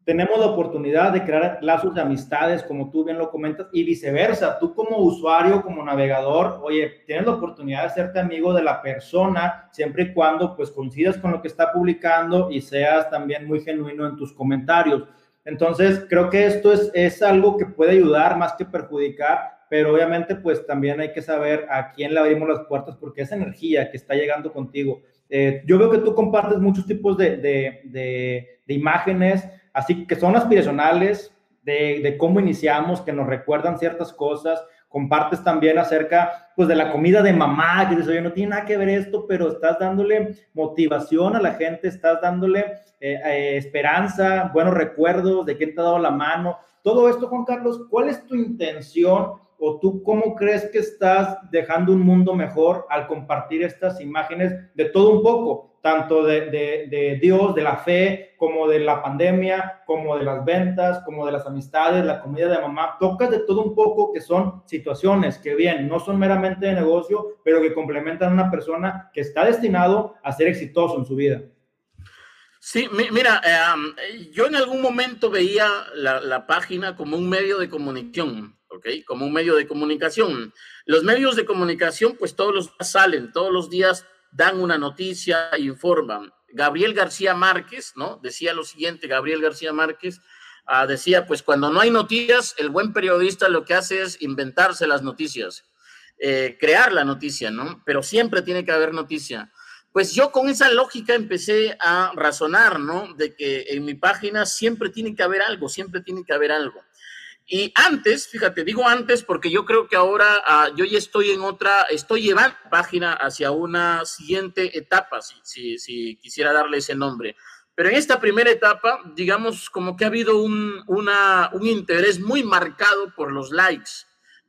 tenemos la oportunidad de crear lazos de amistades, como tú bien lo comentas, y viceversa. Tú como usuario, como navegador, oye, tienes la oportunidad de hacerte amigo de la persona, siempre y cuando pues coincidas con lo que está publicando y seas también muy genuino en tus comentarios. Entonces, creo que esto es, es algo que puede ayudar más que perjudicar, pero obviamente pues también hay que saber a quién le abrimos las puertas porque es energía que está llegando contigo. Eh, yo veo que tú compartes muchos tipos de, de, de, de imágenes, así que son aspiracionales, de, cómo iniciamos, que nos recuerdan ciertas cosas. Compartes también acerca, pues, de la comida de mamá, que dices, oye, no tiene nada que ver esto, pero estás dándole motivación a la gente, estás dándole eh, eh, esperanza, buenos recuerdos de quién te ha dado la mano. Todo esto, Juan Carlos, ¿cuál es tu intención o tú cómo crees que estás dejando un mundo mejor al compartir estas imágenes de todo un poco, tanto de, de, Dios, de la fe, como de la pandemia, como de las ventas, como de las amistades, la comida de mamá? Tocas de todo un poco que son situaciones que bien, no son meramente de negocio, pero que complementan a una persona que está destinado a ser exitoso en su vida. Sí, mira, eh, yo en algún momento veía la, la página como un medio de comunicación como un medio de comunicación. Los medios de comunicación, pues todos los días salen, todos los días dan una noticia, informan. Gabriel García Márquez, ¿no? Decía lo siguiente, Gabriel García Márquez ah, decía, pues cuando no hay noticias, el buen periodista lo que hace es inventarse las noticias, eh, crear la noticia, ¿no? Pero siempre tiene que haber noticia. Pues yo con esa lógica empecé a razonar, ¿no? De que en mi página siempre tiene que haber algo, siempre tiene que haber algo. Y antes, fíjate, digo antes porque yo creo que ahora ah, yo ya estoy en otra, estoy llevando página hacia una siguiente etapa, si, si, quisiera darle ese nombre. Pero en esta primera etapa, digamos, como que ha habido un, una, un interés muy marcado por los likes,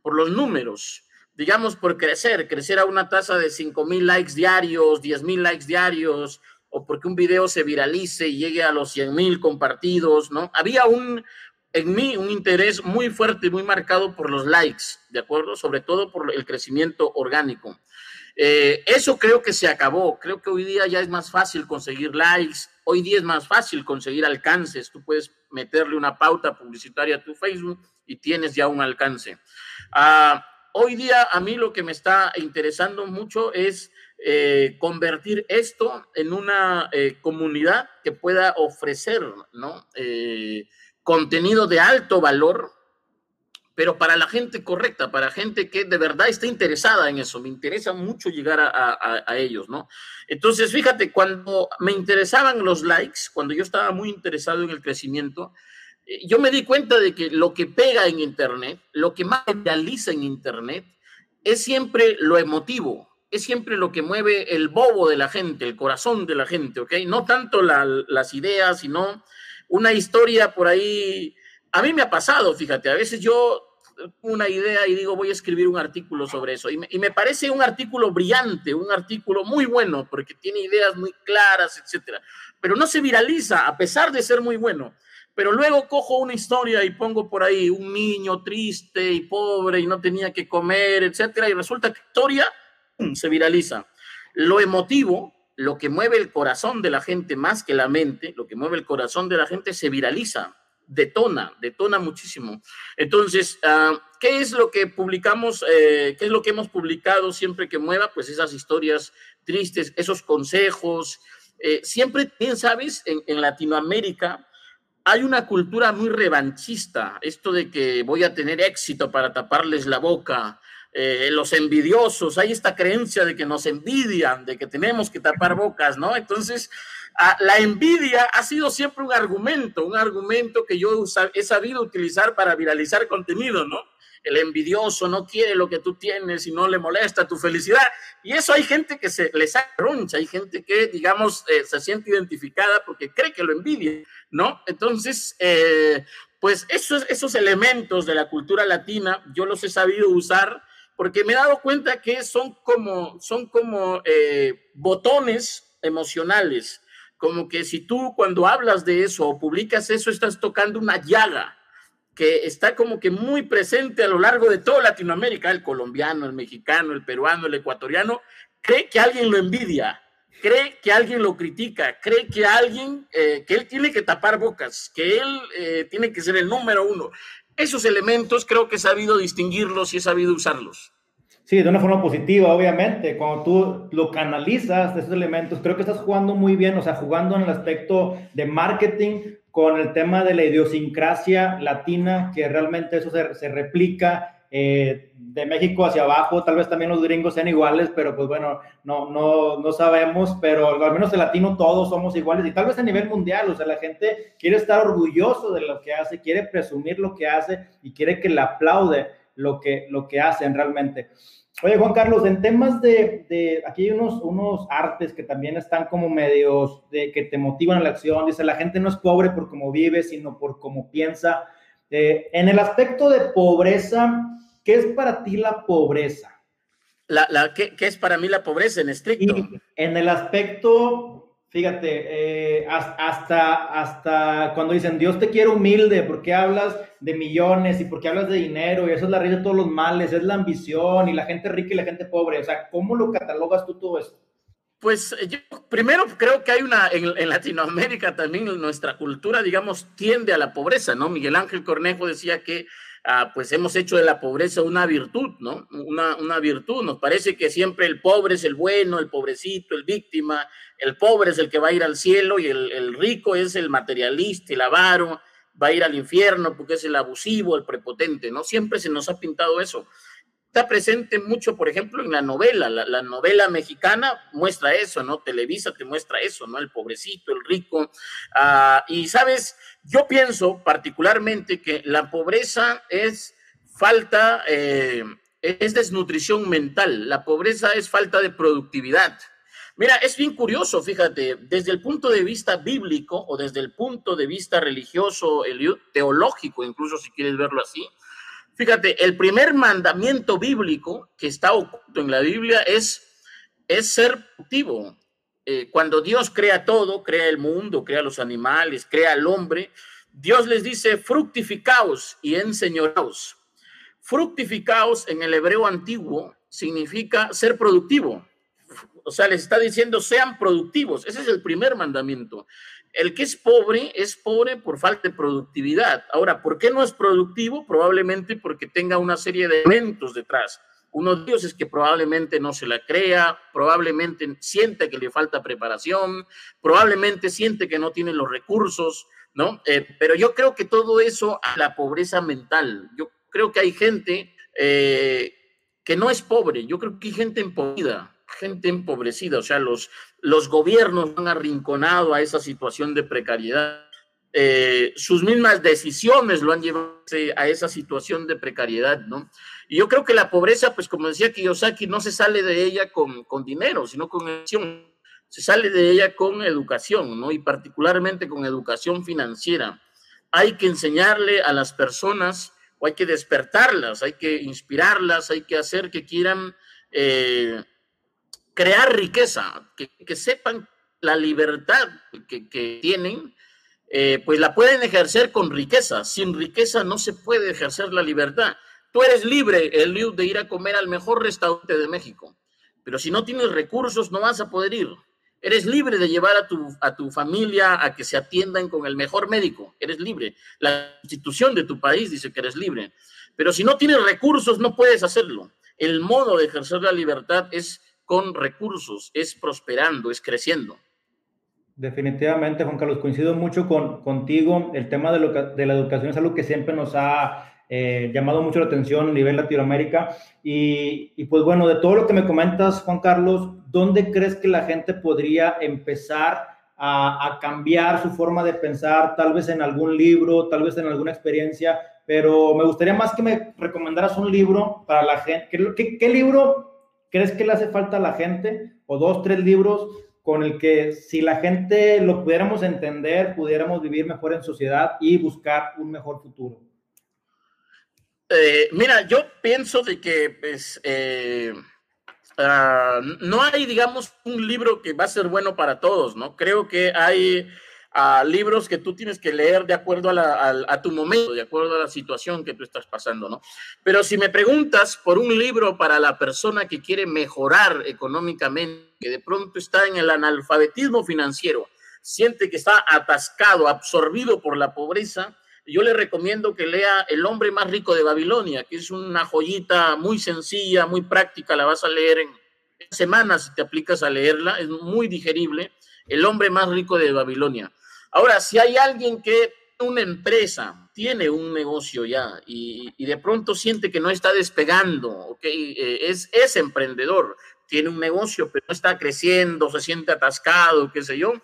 por los números, digamos, por crecer, crecer a una tasa de 5 mil likes diarios, 10 mil likes diarios, o porque un video se viralice y llegue a los 100 mil compartidos, ¿no? Había un, en mí un interés muy fuerte y muy marcado por los likes, ¿de acuerdo? Sobre todo por el crecimiento orgánico. Eh, eso creo que se acabó. Creo que hoy día ya es más fácil conseguir likes. Hoy día es más fácil conseguir alcances. Tú puedes meterle una pauta publicitaria a tu Facebook y tienes ya un alcance. Ah, hoy día a mí lo que me está interesando mucho es eh, convertir esto en una eh, comunidad que pueda ofrecer, ¿no? Contenido de alto valor, pero para la gente correcta, para gente que de verdad está interesada en eso. Me interesa mucho llegar a, ellos, ¿no? Entonces, fíjate, cuando me interesaban los likes, cuando yo estaba muy interesado en el crecimiento, eh, yo me di cuenta de que lo que pega en Internet, lo que más realiza en Internet, es siempre lo emotivo, es siempre lo que mueve el bobo de la gente, el corazón de la gente, ¿ok? No tanto las ideas, sino una historia por ahí. A mí me ha pasado, fíjate, a veces yo una idea y digo, voy a escribir un artículo sobre eso. Y me, y me, parece un artículo brillante, un artículo muy bueno, porque tiene ideas muy claras, etcétera. Pero no se viraliza, a pesar de ser muy bueno. Pero luego cojo una historia y pongo por ahí un niño triste y pobre y no tenía que comer, etcétera. Y resulta que la historia se viraliza. Lo emotivo, lo que mueve el corazón de la gente más que la mente, lo que mueve el corazón de la gente se viraliza detona, detona muchísimo. Entonces, uh, ¿qué es lo que publicamos, eh, qué es lo que hemos publicado siempre que mueva? Pues esas historias tristes, esos consejos. Eh, siempre, bien sabes, en, en, Latinoamérica hay una cultura muy revanchista, esto de que voy a tener éxito para taparles la boca. Eh, los envidiosos, hay esta creencia de que nos envidian, de que tenemos que tapar bocas, ¿no? Entonces, la envidia ha sido siempre un argumento, un argumento que yo he sabido utilizar para viralizar contenido, ¿no? El envidioso no quiere lo que tú tienes y no le molesta tu felicidad. Y eso hay gente que se les arroncha, hay gente que, digamos, eh, se siente identificada porque cree que lo envidia, ¿no? Entonces, eh, pues esos, esos elementos de la cultura latina yo los he sabido usar porque me he dado cuenta que son como, son como eh, botones emocionales como que si tú cuando hablas de eso o publicas eso, estás tocando una llaga que está como que muy presente a lo largo de toda Latinoamérica, el colombiano, el mexicano, el peruano, el ecuatoriano, cree que alguien lo envidia, cree que alguien lo critica, cree que alguien, eh, que él tiene que tapar bocas, que él eh, tiene que ser el número uno. Esos elementos creo que he sabido distinguirlos y he sabido usarlos. Sí, de una forma positiva, obviamente. Cuando tú lo canalizas esos elementos, creo que estás jugando muy bien, o sea, jugando en el aspecto de marketing con el tema de la idiosincrasia latina, que realmente eso se replica eh, de México hacia abajo. Tal vez también los gringos sean iguales, pero pues bueno, no, no, no sabemos, pero al menos el latino todos somos iguales y tal vez a nivel mundial, o sea, la gente quiere estar orgulloso de lo que hace, quiere presumir lo que hace y quiere que le aplaude lo que, lo que hacen realmente. Oye, Juan Carlos, en temas de, de, aquí hay unos, unos artes que también están como medios de que te motivan a la acción. Dice, la gente no es pobre por cómo vive, sino por cómo piensa. Eh, en el aspecto de pobreza, ¿qué es para ti la pobreza? La, la, ¿qué, ¿qué, es para mí la pobreza en estricto? Y en el aspecto Fíjate, eh, hasta, hasta cuando dicen Dios te quiere humilde, porque hablas de millones y porque hablas de dinero y eso es la raíz de todos los males, es la ambición y la gente rica y la gente pobre. O sea, ¿cómo lo catalogas tú todo esto? Pues eh, yo primero creo que hay una, en, en, Latinoamérica también nuestra cultura, digamos, tiende a la pobreza, ¿no? Miguel Ángel Cornejo decía que ah, pues hemos hecho de la pobreza una virtud, ¿no? Una, una virtud. Nos parece que siempre el pobre es el bueno, el pobrecito, el víctima, el pobre es el que va a ir al cielo y el, el rico es el materialista, el avaro, va a ir al infierno porque es el abusivo, el prepotente, ¿no? Siempre se nos ha pintado eso. Está presente mucho, por ejemplo, en la novela. La, la, novela mexicana muestra eso, ¿no? Televisa te muestra eso, ¿no? El pobrecito, el rico. Uh, y, ¿sabes? Yo pienso particularmente que la pobreza es falta, eh, es desnutrición mental. La pobreza es falta de productividad. Mira, es bien curioso, fíjate, desde el punto de vista bíblico o desde el punto de vista religioso, teológico, incluso si quieres verlo así. Fíjate, el primer mandamiento bíblico que está oculto en la Biblia es, es ser productivo. Eh, cuando Dios crea todo, crea el mundo, crea los animales, crea al hombre, Dios les dice fructificaos y enseñoraos. Fructificaos en el hebreo antiguo significa ser productivo o sea, les está diciendo sean productivos. Ese es el primer mandamiento. El que es pobre es pobre por falta de productividad. Ahora, ¿por qué no es productivo? Probablemente porque tenga una serie de elementos detrás. Uno de ellos es que probablemente no se la crea, probablemente siente que le falta preparación, probablemente siente que no tiene los recursos, ¿no? Eh, pero yo creo que todo eso a la pobreza mental. Yo creo que hay gente eh, que no es pobre, yo creo que hay gente empobrida, gente empobrecida, o sea, los, los gobiernos han arrinconado a esa situación de precariedad. Eh, sus mismas decisiones lo han llevado a esa situación de precariedad, ¿no? Y yo creo que la pobreza, pues como decía Kiyosaki, no se sale de ella con, con dinero, sino con acción. se sale de ella con educación, ¿no? Y particularmente con educación financiera. Hay que enseñarle a las personas o hay que despertarlas, hay que inspirarlas, hay que hacer que quieran eh, crear riqueza, que, sepan la libertad que, tienen, eh, pues la pueden ejercer con riqueza. Sin riqueza no se puede ejercer la libertad. Tú eres libre, Eliud, de ir a comer al mejor restaurante de México, pero si no tienes recursos no vas a poder ir. Eres libre de llevar a tu, a tu familia a que se atiendan con el mejor médico. Eres libre. La institución de tu país dice que eres libre. Pero si no tienes recursos, no puedes hacerlo. El modo de ejercer la libertad es con recursos, es prosperando, es creciendo. Definitivamente, Juan Carlos, coincido mucho con, contigo. El tema de, la educación es algo que siempre nos ha eh, llamado mucho la atención a nivel Latinoamérica. Y, y, pues bueno, de todo lo que me comentas, Juan Carlos, ¿dónde crees que la gente podría empezar a, cambiar su forma de pensar? Tal vez en algún libro, tal vez en alguna experiencia, pero me gustaría más que me recomendaras un libro para la gente. ¿Qué, qué, qué libro crees que le hace falta a la gente? O dos, tres libros con el que si la gente lo pudiéramos entender, pudiéramos vivir mejor en sociedad y buscar un mejor futuro. Eh, mira, yo pienso de que pues, eh, ah, no hay, digamos, un libro que va a ser bueno para todos, ¿no? Creo que hay ah, libros que tú tienes que leer de acuerdo a, tu momento, de acuerdo a la situación que tú estás pasando, ¿no? Pero si me preguntas por un libro para la persona que quiere mejorar económicamente, que de pronto está en el analfabetismo financiero, siente que está atascado, absorbido por la pobreza, yo le recomiendo que lea El hombre más rico de Babilonia, que es una joyita muy sencilla, muy práctica, la vas a leer en semanas si te aplicas a leerla, es muy digerible. El hombre más rico de Babilonia. Ahora, si hay alguien que una empresa tiene un negocio ya y, de pronto siente que no está despegando, ¿okay? Eh, es, emprendedor, tiene un negocio, pero no está creciendo, se siente atascado, qué sé yo,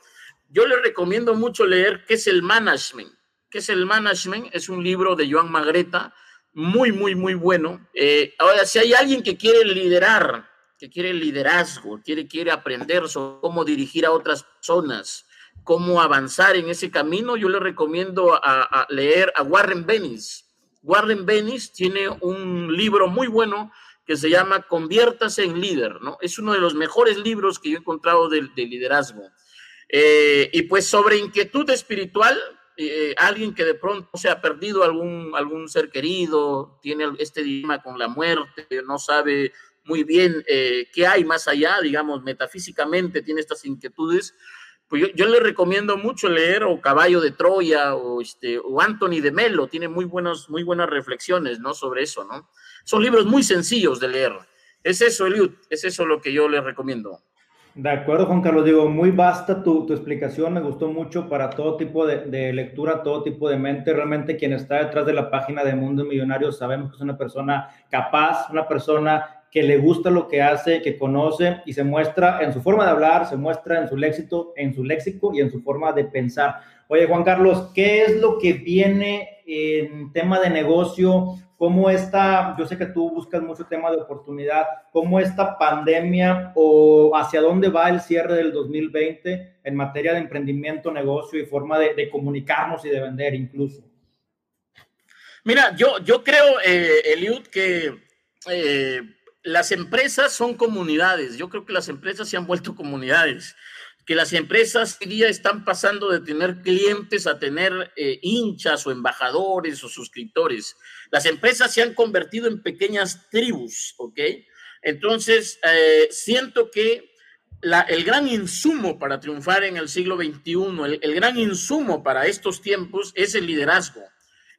yo le recomiendo mucho leer qué es el management que es el Management, es un libro de Joan Magreta, muy, muy, muy bueno. Eh, ahora, si hay alguien que quiere liderar, que quiere liderazgo, quiere, quiere aprender sobre cómo dirigir a otras personas, cómo avanzar en ese camino, yo le recomiendo a, leer a Warren Bennis. Warren Bennis tiene un libro muy bueno que se llama Conviértase en líder, ¿no? Es uno de los mejores libros que yo he encontrado de, liderazgo. Eh, y pues sobre inquietud espiritual, eh, alguien que de pronto se ha perdido algún, algún ser querido, tiene este dilema con la muerte, no sabe muy bien eh, qué hay más allá, digamos, metafísicamente tiene estas inquietudes, pues yo, le recomiendo mucho leer o Caballo de Troya o, este, o Anthony de Melo, tiene muy, buenos, muy buenas reflexiones ¿no? sobre eso, ¿no? Son libros muy sencillos de leer. Es eso, Eliud, es eso lo que yo le recomiendo. De acuerdo, Juan Carlos. Digo, muy vasta tu, tu explicación. Me gustó mucho para todo tipo de, lectura, todo tipo de mente. Realmente quien está detrás de la página de Mundo Millonario sabemos que es una persona capaz, una persona que le gusta lo que hace, que conoce y se muestra en su forma de hablar, se muestra en su léxico, en su léxico y en su forma de pensar. Oye, Juan Carlos, ¿qué es lo que viene en tema de negocio? ¿Cómo esta, yo sé que tú buscas mucho tema de oportunidad, cómo esta pandemia o hacia dónde va el cierre del 2020 en materia de emprendimiento, negocio y forma de, comunicarnos y de vender incluso? Mira, yo, yo creo, eh, Eliud, que eh, las empresas son comunidades. Yo creo que las empresas se han vuelto comunidades que las empresas hoy día están pasando de tener clientes a tener eh, hinchas o embajadores o suscriptores. Las empresas se han convertido en pequeñas tribus, ¿ok? Entonces, eh, siento que el gran insumo para triunfar en el siglo XXI, el, el gran insumo para estos tiempos es el liderazgo.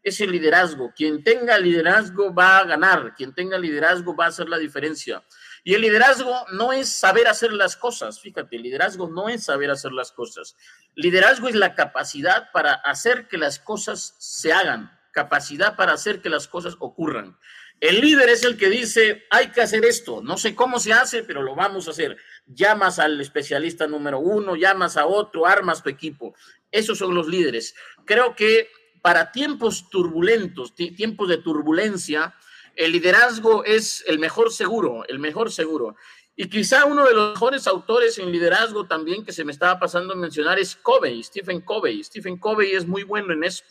Es el liderazgo. Quien tenga liderazgo va a ganar. Quien tenga liderazgo va a hacer la diferencia. Y el liderazgo no es saber hacer las cosas, fíjate, el liderazgo no es saber hacer las cosas. Liderazgo es la capacidad para hacer que las cosas se hagan, capacidad para hacer que las cosas ocurran. El líder es el que dice, hay que hacer esto, no sé cómo se hace, pero lo vamos a hacer. Llamas al especialista número uno, llamas a otro, armas tu equipo. Esos son los líderes. Creo que para tiempos turbulentos, tiempos de turbulencia, el liderazgo es el mejor seguro, el mejor seguro. Y quizá uno de los mejores autores en liderazgo también que se me estaba pasando a mencionar es Covey, Stephen Covey. Stephen Covey es muy bueno en eso.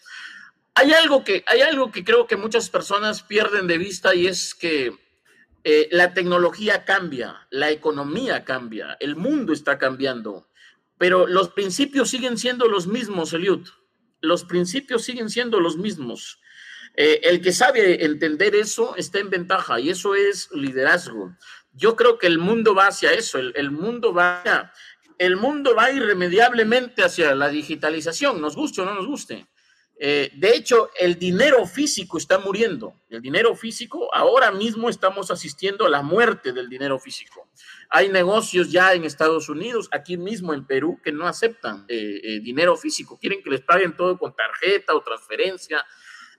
Hay algo que, hay algo que creo que muchas personas pierden de vista y es que eh, la tecnología cambia, la economía cambia, el mundo está cambiando, pero los principios siguen siendo los mismos, Eliud. Los principios siguen siendo los mismos. Eh, el que sabe entender eso está en ventaja y eso es liderazgo. Yo creo que el mundo va hacia eso, el, mundo va el mundo va irremediablemente hacia la digitalización, nos guste o no nos guste. Eh, de hecho, el dinero físico está muriendo. El dinero físico, ahora mismo estamos asistiendo a la muerte del dinero físico. Hay negocios ya en Estados Unidos, aquí mismo en Perú, que no aceptan eh, eh, dinero físico. Quieren que les paguen todo con tarjeta o transferencia.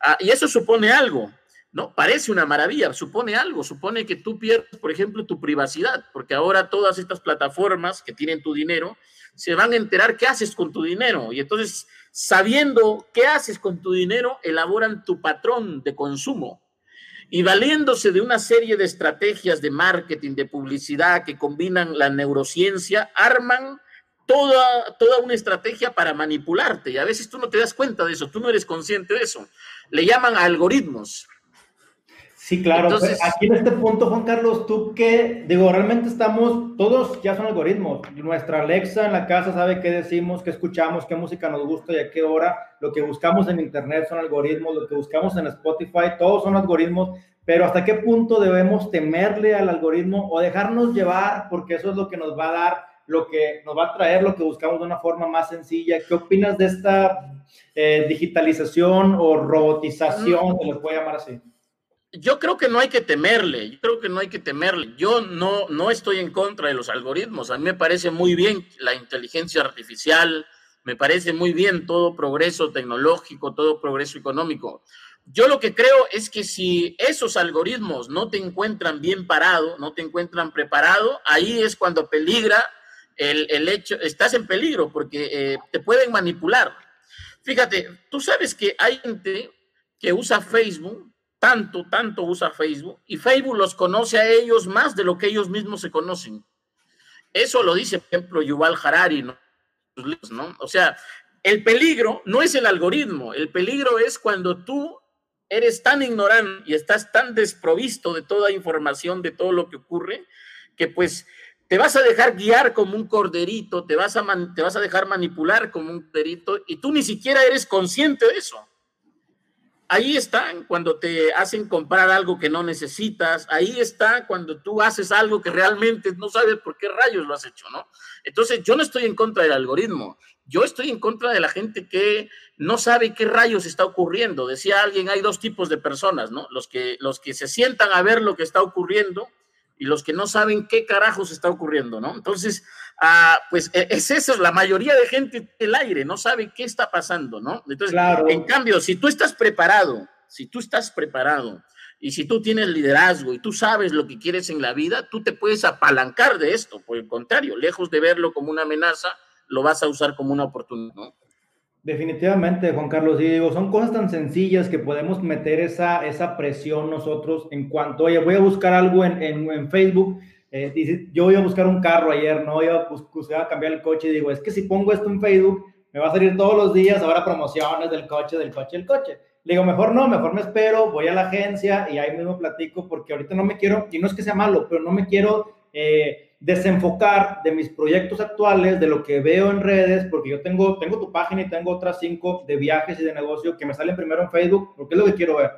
Ah, y eso supone algo, ¿no? Parece una maravilla, supone algo. Supone que tú pierdes, por ejemplo, tu privacidad, porque ahora todas estas plataformas que tienen tu dinero se van a enterar qué haces con tu dinero. Y entonces sabiendo qué haces con tu dinero, elaboran tu patrón de consumo. Y valiéndose de una serie de estrategias de marketing, de publicidad que combinan la neurociencia, arman toda, toda una estrategia para manipularte. Y a veces tú no te das cuenta de eso, tú no eres consciente de eso. Le llaman algoritmos. Sí, claro. Entonces, Aquí en este punto, Juan Carlos, tú qué, digo, realmente estamos, todos ya son algoritmos. Nuestra Alexa en la casa sabe qué decimos, qué escuchamos, qué música nos gusta y a qué hora. Lo que buscamos en Internet son algoritmos, lo que buscamos en Spotify, todos son algoritmos. Pero hasta qué punto debemos temerle al algoritmo o dejarnos llevar, porque eso es lo que nos va a dar, lo que nos va a traer lo que buscamos de una forma más sencilla. ¿Qué opinas de esta eh, digitalización o robotización, se le puede llamar así? Yo creo que no hay que temerle, yo creo que no hay que temerle. Yo no, no estoy en contra de los algoritmos. A mí me parece muy bien la inteligencia artificial, me parece muy bien todo progreso tecnológico, todo progreso económico. Yo lo que creo es que si esos algoritmos no te encuentran bien parado, no te encuentran preparado, ahí es cuando peligra el, hecho, estás en peligro porque eh, te pueden manipular. Fíjate, tú sabes que hay gente que usa Facebook tanto, tanto usa Facebook y Facebook los conoce a ellos más de lo que ellos mismos se conocen. Eso lo dice, por ejemplo, Yuval Harari, ¿no? O sea, el peligro no es el algoritmo, el peligro es cuando tú eres tan ignorante y estás tan desprovisto de toda información, de todo lo que ocurre, que pues te vas a dejar guiar como un corderito, te vas a, te vas a dejar manipular como un corderito y tú ni siquiera eres consciente de eso ahí están cuando te hacen comprar algo que no necesitas, ahí está cuando tú haces algo que realmente no sabes por qué rayos lo has hecho, ¿no? Entonces, yo no estoy en contra del algoritmo, yo estoy en contra de la gente que no sabe qué rayos está ocurriendo. Decía alguien, hay dos tipos de personas, ¿no? Los que, los que se sientan a ver lo que está ocurriendo y los que no saben qué carajos está ocurriendo, ¿no? Entonces, ah, pues e, es eso, la mayoría de gente el aire, no sabe qué está pasando, ¿no? Entonces, en cambio, si tú estás preparado, si tú estás preparado y si tú tienes liderazgo y tú sabes lo que quieres en la vida, tú te puedes apalancar de esto, por el contrario, lejos de verlo como una amenaza, lo vas a usar como una oportunidad, ¿no? Definitivamente, Juan Carlos, y digo, son cosas tan sencillas que podemos meter esa, esa presión nosotros en cuanto, oye, voy a buscar algo en, en, Facebook, eh, dice, yo voy a buscar un carro ayer, no, iba a, cambiar el coche, y digo, es que si pongo esto en Facebook, me va a salir todos los días ahora promociones del coche, del coche, del coche. Le digo, mejor no, mejor me espero, voy a la agencia y ahí mismo platico, porque ahorita no me quiero, y no es que sea malo, pero no me quiero... Eh, desenfocar de mis proyectos actuales, de lo que veo en redes, porque yo tengo, tengo tu página y tengo otras cinco de viajes y de negocio que me salen primero en Facebook, porque es lo que quiero ver.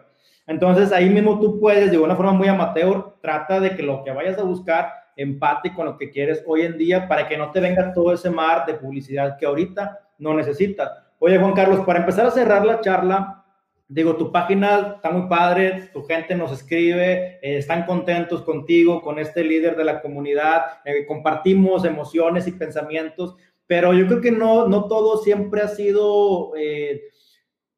Entonces ahí mismo tú puedes, de una forma muy amateur, trata de que lo que vayas a buscar empate con lo que quieres hoy en día para que no te venga todo ese mar de publicidad que ahorita no necesitas. Oye, Juan Carlos, para empezar a cerrar la charla, digo, tu página está muy padre, tu gente nos escribe, eh, están contentos contigo, con este líder de la comunidad, eh, compartimos emociones y pensamientos, pero yo creo que no, no todo siempre ha sido, eh,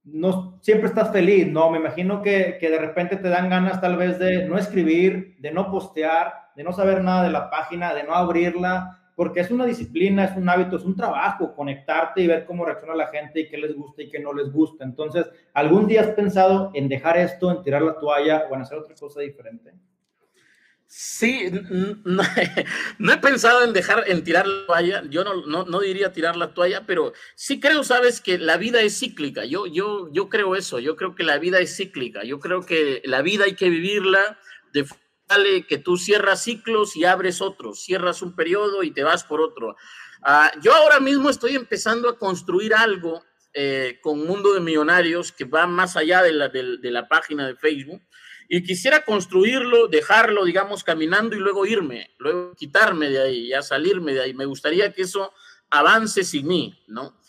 no siempre estás feliz, ¿no? Me imagino que, que de repente te dan ganas tal vez de no escribir, de no postear, de no saber nada de la página, de no abrirla, porque es una disciplina, es un hábito, es un trabajo, conectarte y ver cómo reacciona la gente y qué les gusta y qué no les gusta. Entonces, ¿algún día has pensado en dejar esto, en tirar la toalla o en hacer otra cosa diferente? Sí, no, he pensado en dejar, en tirar la toalla. Yo no, no, diría tirar la toalla, pero sí creo, sabes, que la vida es cíclica. Yo, yo, yo creo eso. Yo creo que la vida es cíclica. Yo creo que la vida hay que vivirla de que tú cierras ciclos y abres otros. Cierras un periodo y te vas por otro. Ah, yo ahora mismo estoy empezando a construir algo eh, con Mundo de Millonarios que va más allá de la, de la página de Facebook y quisiera construirlo, dejarlo, digamos, caminando y luego irme, luego quitarme de ahí, ya salirme de ahí. Me gustaría que eso avance sin mí, ¿no?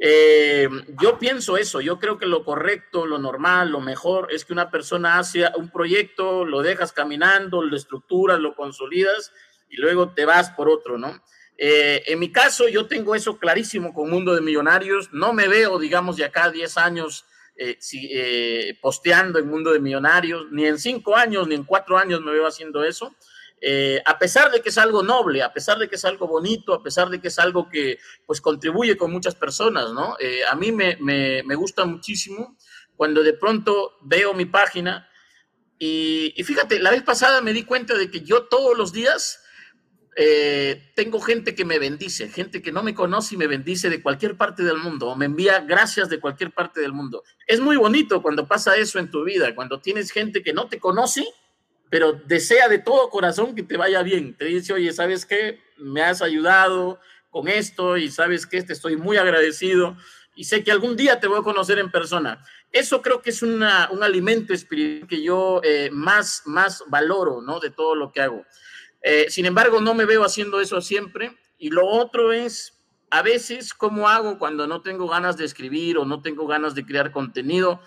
Eh, yo pienso eso, yo creo que lo correcto, lo normal, lo mejor es que una persona hace un proyecto, lo dejas caminando, lo estructuras, lo consolidas y luego te vas por otro, ¿no? Eh, en mi caso, yo tengo eso clarísimo con Mundo de Millonarios, no me veo, digamos, de acá 10 años eh, eh, posteando en Mundo de Millonarios, ni en cinco años, ni en cuatro años me veo haciendo eso. Eh, a pesar de que es algo noble, a pesar de que es algo bonito, a pesar de que es algo que pues contribuye con muchas personas, ¿no? a mí me, me, me, gusta muchísimo cuando de pronto veo mi página y, y, fíjate, la vez pasada me di cuenta de que yo todos los días eh, tengo gente que me bendice, gente que no me conoce y me bendice de cualquier parte del mundo, o me envía gracias de cualquier parte del mundo. Es muy bonito cuando pasa eso en tu vida, cuando tienes gente que no te conoce, pero desea de todo corazón que te vaya bien. Te dice, oye, ¿sabes qué? Me has ayudado con esto y sabes que te estoy muy agradecido y sé que algún día te voy a conocer en persona. Eso creo que es un alimento espiritual que yo eh, más, más valoro, ¿no? De todo lo que hago. Eh, sin embargo, no me veo haciendo eso siempre. Y lo otro es, a veces, ¿cómo hago cuando no tengo ganas de escribir o no tengo ganas de crear contenido?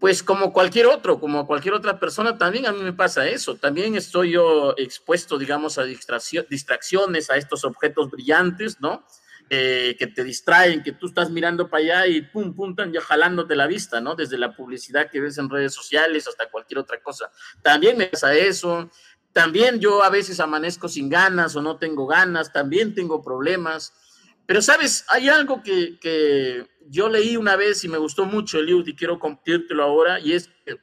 Pues como cualquier otro, como cualquier otra persona, también a mí me pasa eso. También estoy yo expuesto, digamos, a distracciones, a estos objetos brillantes, ¿no? Eh, que te distraen, que tú estás mirando para allá y pum, están ya jalándote la vista, ¿no? Desde la publicidad que ves en redes sociales hasta cualquier otra cosa. También me pasa eso. También yo a veces amanezco sin ganas o no tengo ganas, también tengo problemas. Pero sabes, hay algo que, yo leí una vez y me gustó mucho, Eliud, y quiero compartirlo ahora, y es que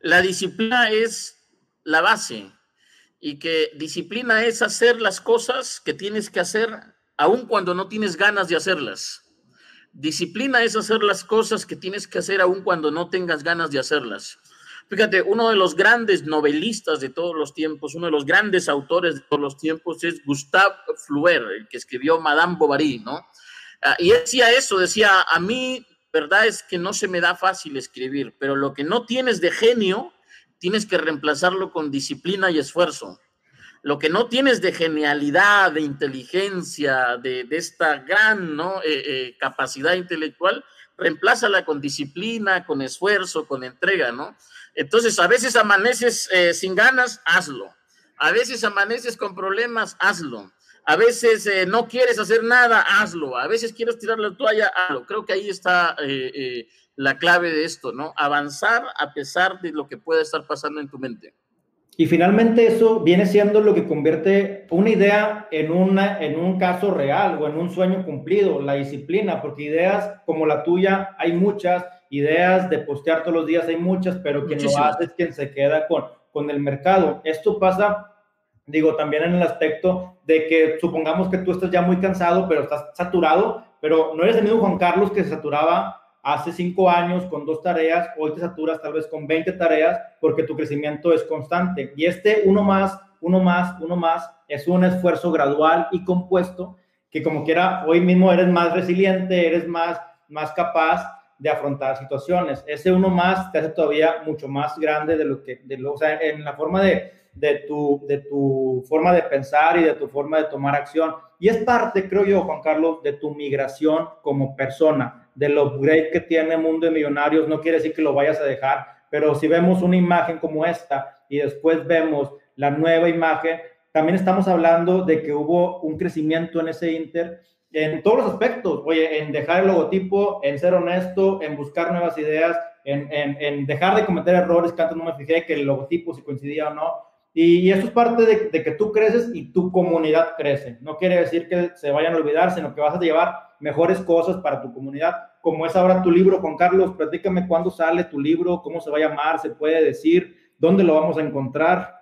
la disciplina es la base y que disciplina es hacer las cosas que tienes que hacer aun cuando no tienes ganas de hacerlas. Disciplina es hacer las cosas que tienes que hacer aun cuando no tengas ganas de hacerlas. Fíjate, uno de los grandes novelistas de todos los tiempos, uno de los grandes autores de todos los tiempos es Gustave Flaubert, el que escribió Madame Bovary, ¿no? Ah, y decía eso, decía, a mí, verdad es que no se me da fácil escribir, pero lo que no tienes de genio, tienes que reemplazarlo con disciplina y esfuerzo. Lo que no tienes de genialidad, de inteligencia, de, esta gran ¿no? Eh, eh, capacidad intelectual, reemplázala con disciplina, con esfuerzo, con entrega, ¿no? Entonces, a veces amaneces eh, sin ganas, hazlo. A veces amaneces con problemas, hazlo. A veces eh, no quieres hacer nada, hazlo. A veces quieres tirar la toalla, hazlo. Creo que ahí está eh, la clave de esto, ¿no? Avanzar a pesar de lo que pueda estar pasando en tu mente. Y finalmente eso viene siendo lo que convierte una idea en, una, en un caso real o en un sueño cumplido, la disciplina, porque ideas como la tuya hay muchas ideas de postear todos los días hay muchas, pero quien lo hace es quien se queda con, con el mercado. Esto pasa, digo, también en el aspecto de que supongamos que tú estás ya muy cansado, pero estás saturado, pero no eres el mismo Juan Carlos que se saturaba hace cinco años con dos tareas, hoy te saturas tal vez con 20 tareas porque tu crecimiento es constante. Y este uno más, uno más, uno más es un esfuerzo gradual y compuesto que como quiera, hoy mismo eres más resiliente, eres más, más capaz de afrontar situaciones. Ese uno más te hace todavía mucho más grande de lo que, de lo, o sea, en la forma de, de, tu, de tu forma de pensar y de tu forma de tomar acción. Y es parte, creo yo, Juan Carlos, de tu migración como persona, del upgrade que tiene Mundo de Millonarios. No quiere decir que lo vayas a dejar, pero si vemos una imagen como esta y después vemos la nueva imagen, también estamos hablando de que hubo un crecimiento en ese Inter en todos los aspectos, oye, en dejar el logotipo, en ser honesto, en buscar nuevas ideas, en, en, en dejar de cometer errores que antes no me fijé que el logotipo si coincidía o no. Y, eso es parte de, de, que tú creces y tu comunidad crece. No quiere decir que se vayan a olvidar, sino que vas a llevar mejores cosas para tu comunidad, como es ahora tu libro, Juan Carlos. Platícame cuándo sale tu libro, cómo se va a llamar, se puede decir, dónde lo vamos a encontrar.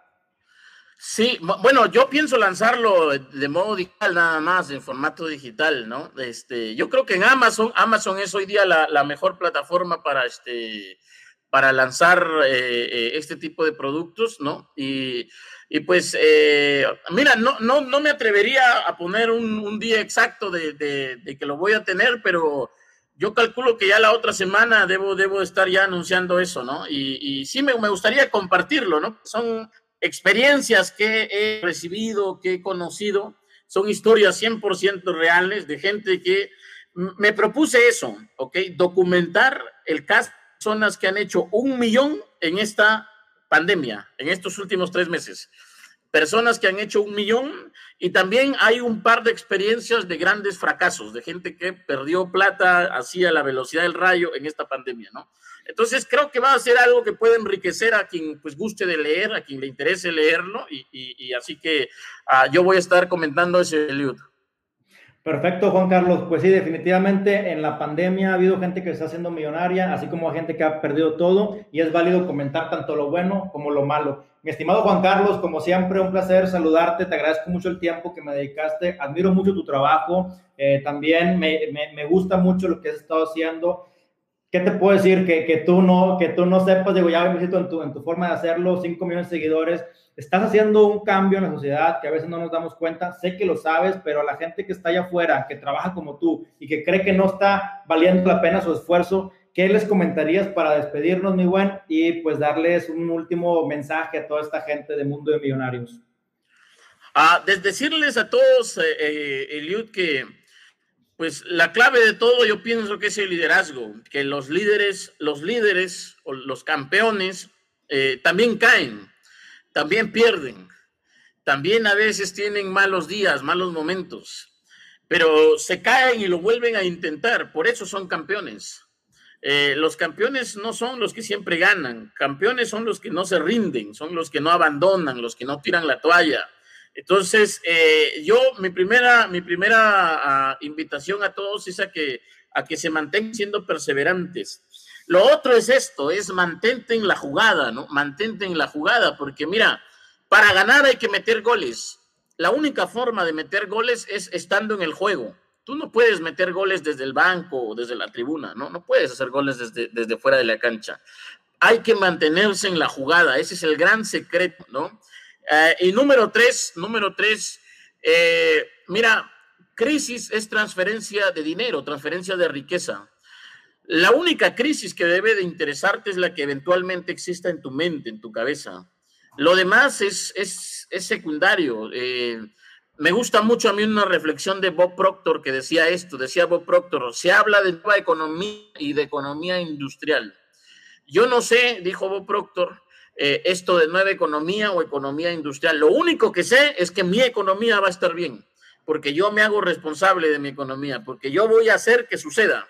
Sí, bueno, yo pienso lanzarlo de modo digital nada más, en formato digital, ¿no? Este, yo creo que en Amazon, Amazon es hoy día la, mejor plataforma para, este, para lanzar eh, eh, este tipo de productos, ¿no? Y, pues, eh, mira, no, no, no me atrevería a poner un, día exacto de, que lo voy a tener, pero yo calculo que ya la otra semana debo, debo estar ya anunciando eso, ¿no? Y, y sí me, me, gustaría compartirlo, ¿no? Son experiencias que he recibido, que he conocido, son historias 100% reales de gente que me propuse eso, ¿ok? Documentar el caso de personas que han hecho un millón en esta pandemia, en estos últimos tres meses. Personas que han hecho un millón y también hay un par de experiencias de grandes fracasos, de gente que perdió plata así a la velocidad del rayo en esta pandemia, ¿no? Entonces creo que va a ser algo que puede enriquecer a quien pues guste de leer, a quien le interese leerlo y, así que ah, yo voy a estar comentando ese libro. Perfecto, Juan Carlos. Pues sí, definitivamente en la pandemia ha habido gente que se está haciendo millonaria, así como gente que ha perdido todo, y es válido comentar tanto lo bueno como lo malo. Mi estimado Juan Carlos, como siempre, un placer saludarte. Te agradezco mucho el tiempo que me dedicaste. Admiro mucho tu trabajo. Eh, también me, me, me gusta mucho lo que has estado haciendo. ¿Qué te puedo decir? Que, que, tú, no, que tú no sepas, digo, ya me visito en tu, en tu forma de hacerlo, 5 millones de seguidores, estás haciendo un cambio en la sociedad que a veces no nos damos cuenta, sé que lo sabes, pero a la gente que está allá afuera, que trabaja como tú y que cree que no está valiendo la pena su esfuerzo, ¿qué les comentarías para despedirnos, mi buen? Y pues darles un último mensaje a toda esta gente de Mundo de Millonarios. Ah, decirles a todos, eh, eh, Eliud, que pues la clave de todo yo pienso que es el liderazgo, que los líderes, los líderes o los campeones eh, también caen, también pierden, también a veces tienen malos días, malos momentos, pero se caen y lo vuelven a intentar, por eso son campeones. Eh, los campeones no son los que siempre ganan, campeones son los que no se rinden, son los que no abandonan, los que no tiran la toalla, entonces, eh, yo, mi primera, mi primera ah, invitación a todos es a que, a que se mantengan siendo perseverantes. Lo otro es esto, es mantente en la jugada, ¿no? Mantente en la jugada, porque mira, para ganar hay que meter goles. La única forma de meter goles es estando en el juego. Tú no puedes meter goles desde el banco o desde la tribuna, ¿no? No puedes hacer goles desde, desde fuera de la cancha. Hay que mantenerse en la jugada, ese es el gran secreto, ¿no? Eh, y número tres, número tres, eh, mira, crisis es transferencia de dinero, transferencia de riqueza. La única crisis que debe de interesarte es la que eventualmente exista en tu mente, en tu cabeza. Lo demás es, es, secundario. Eh, me gusta mucho a mí una reflexión de Bob Proctor que decía esto, decía Bob Proctor, se habla de nueva economía y de economía industrial. Yo no sé, dijo Bob Proctor, eh, esto de nueva economía o economía industrial. Lo único que sé es que mi economía va a estar bien, porque yo me hago responsable de mi economía, porque yo voy a hacer que suceda.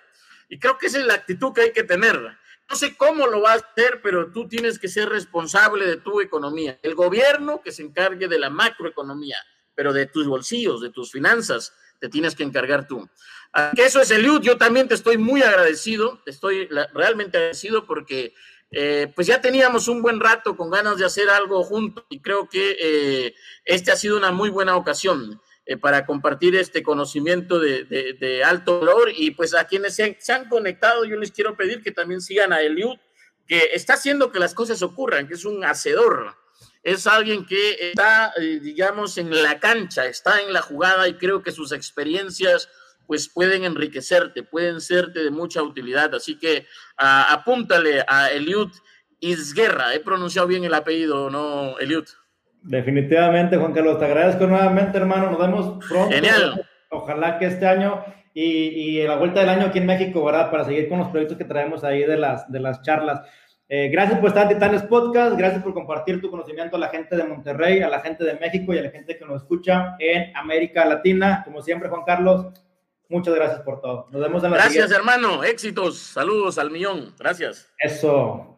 Y creo que esa es la actitud que hay que tener. No sé cómo lo va a hacer, pero tú tienes que ser responsable de tu economía. El gobierno que se encargue de la macroeconomía, pero de tus bolsillos, de tus finanzas, te tienes que encargar tú. que eso es el Yo también te estoy muy agradecido, te estoy realmente agradecido porque eh, pues ya teníamos un buen rato con ganas de hacer algo juntos y creo que eh, este ha sido una muy buena ocasión eh, para compartir este conocimiento de, alto valor y pues a quienes se, han conectado yo les quiero pedir que también sigan a Eliud, que está haciendo que las cosas ocurran, que es un hacedor, es alguien que está, digamos, en la cancha, está en la jugada y creo que sus experiencias pues pueden enriquecerte, pueden serte de mucha utilidad. Así que ah, apúntale a Eliud Isguerra. He pronunciado bien el apellido, ¿no, Eliud? Definitivamente, Juan Carlos. Te agradezco nuevamente, hermano. Nos vemos pronto. Genial. Ojalá que este año y, y la vuelta del año aquí en México, ¿verdad? Para seguir con los proyectos que traemos ahí de las, de las charlas. Eh, gracias por estar en Titanes Podcast, gracias por compartir tu conocimiento a la gente de Monterrey, a la gente de México y a la gente que nos escucha en América Latina. Como siempre, Juan Carlos, Muchas gracias por todo. Nos vemos en la Gracias, hermano. Éxitos. Saludos al millón. Gracias. Eso.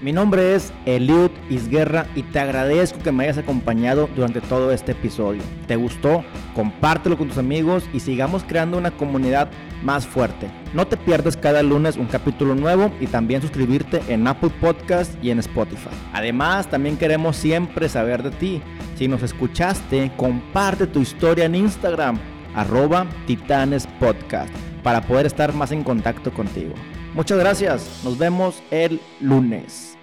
Mi nombre es Eliud Isguerra y te agradezco que me hayas acompañado durante todo este episodio. ¿Te gustó? Compártelo con tus amigos y sigamos creando una comunidad más fuerte. No te pierdas cada lunes un capítulo nuevo y también suscribirte en Apple Podcast y en Spotify. Además, también queremos siempre saber de ti. Si nos escuchaste, comparte tu historia en Instagram, arroba Titanes Podcast, para poder estar más en contacto contigo. Muchas gracias, nos vemos el lunes.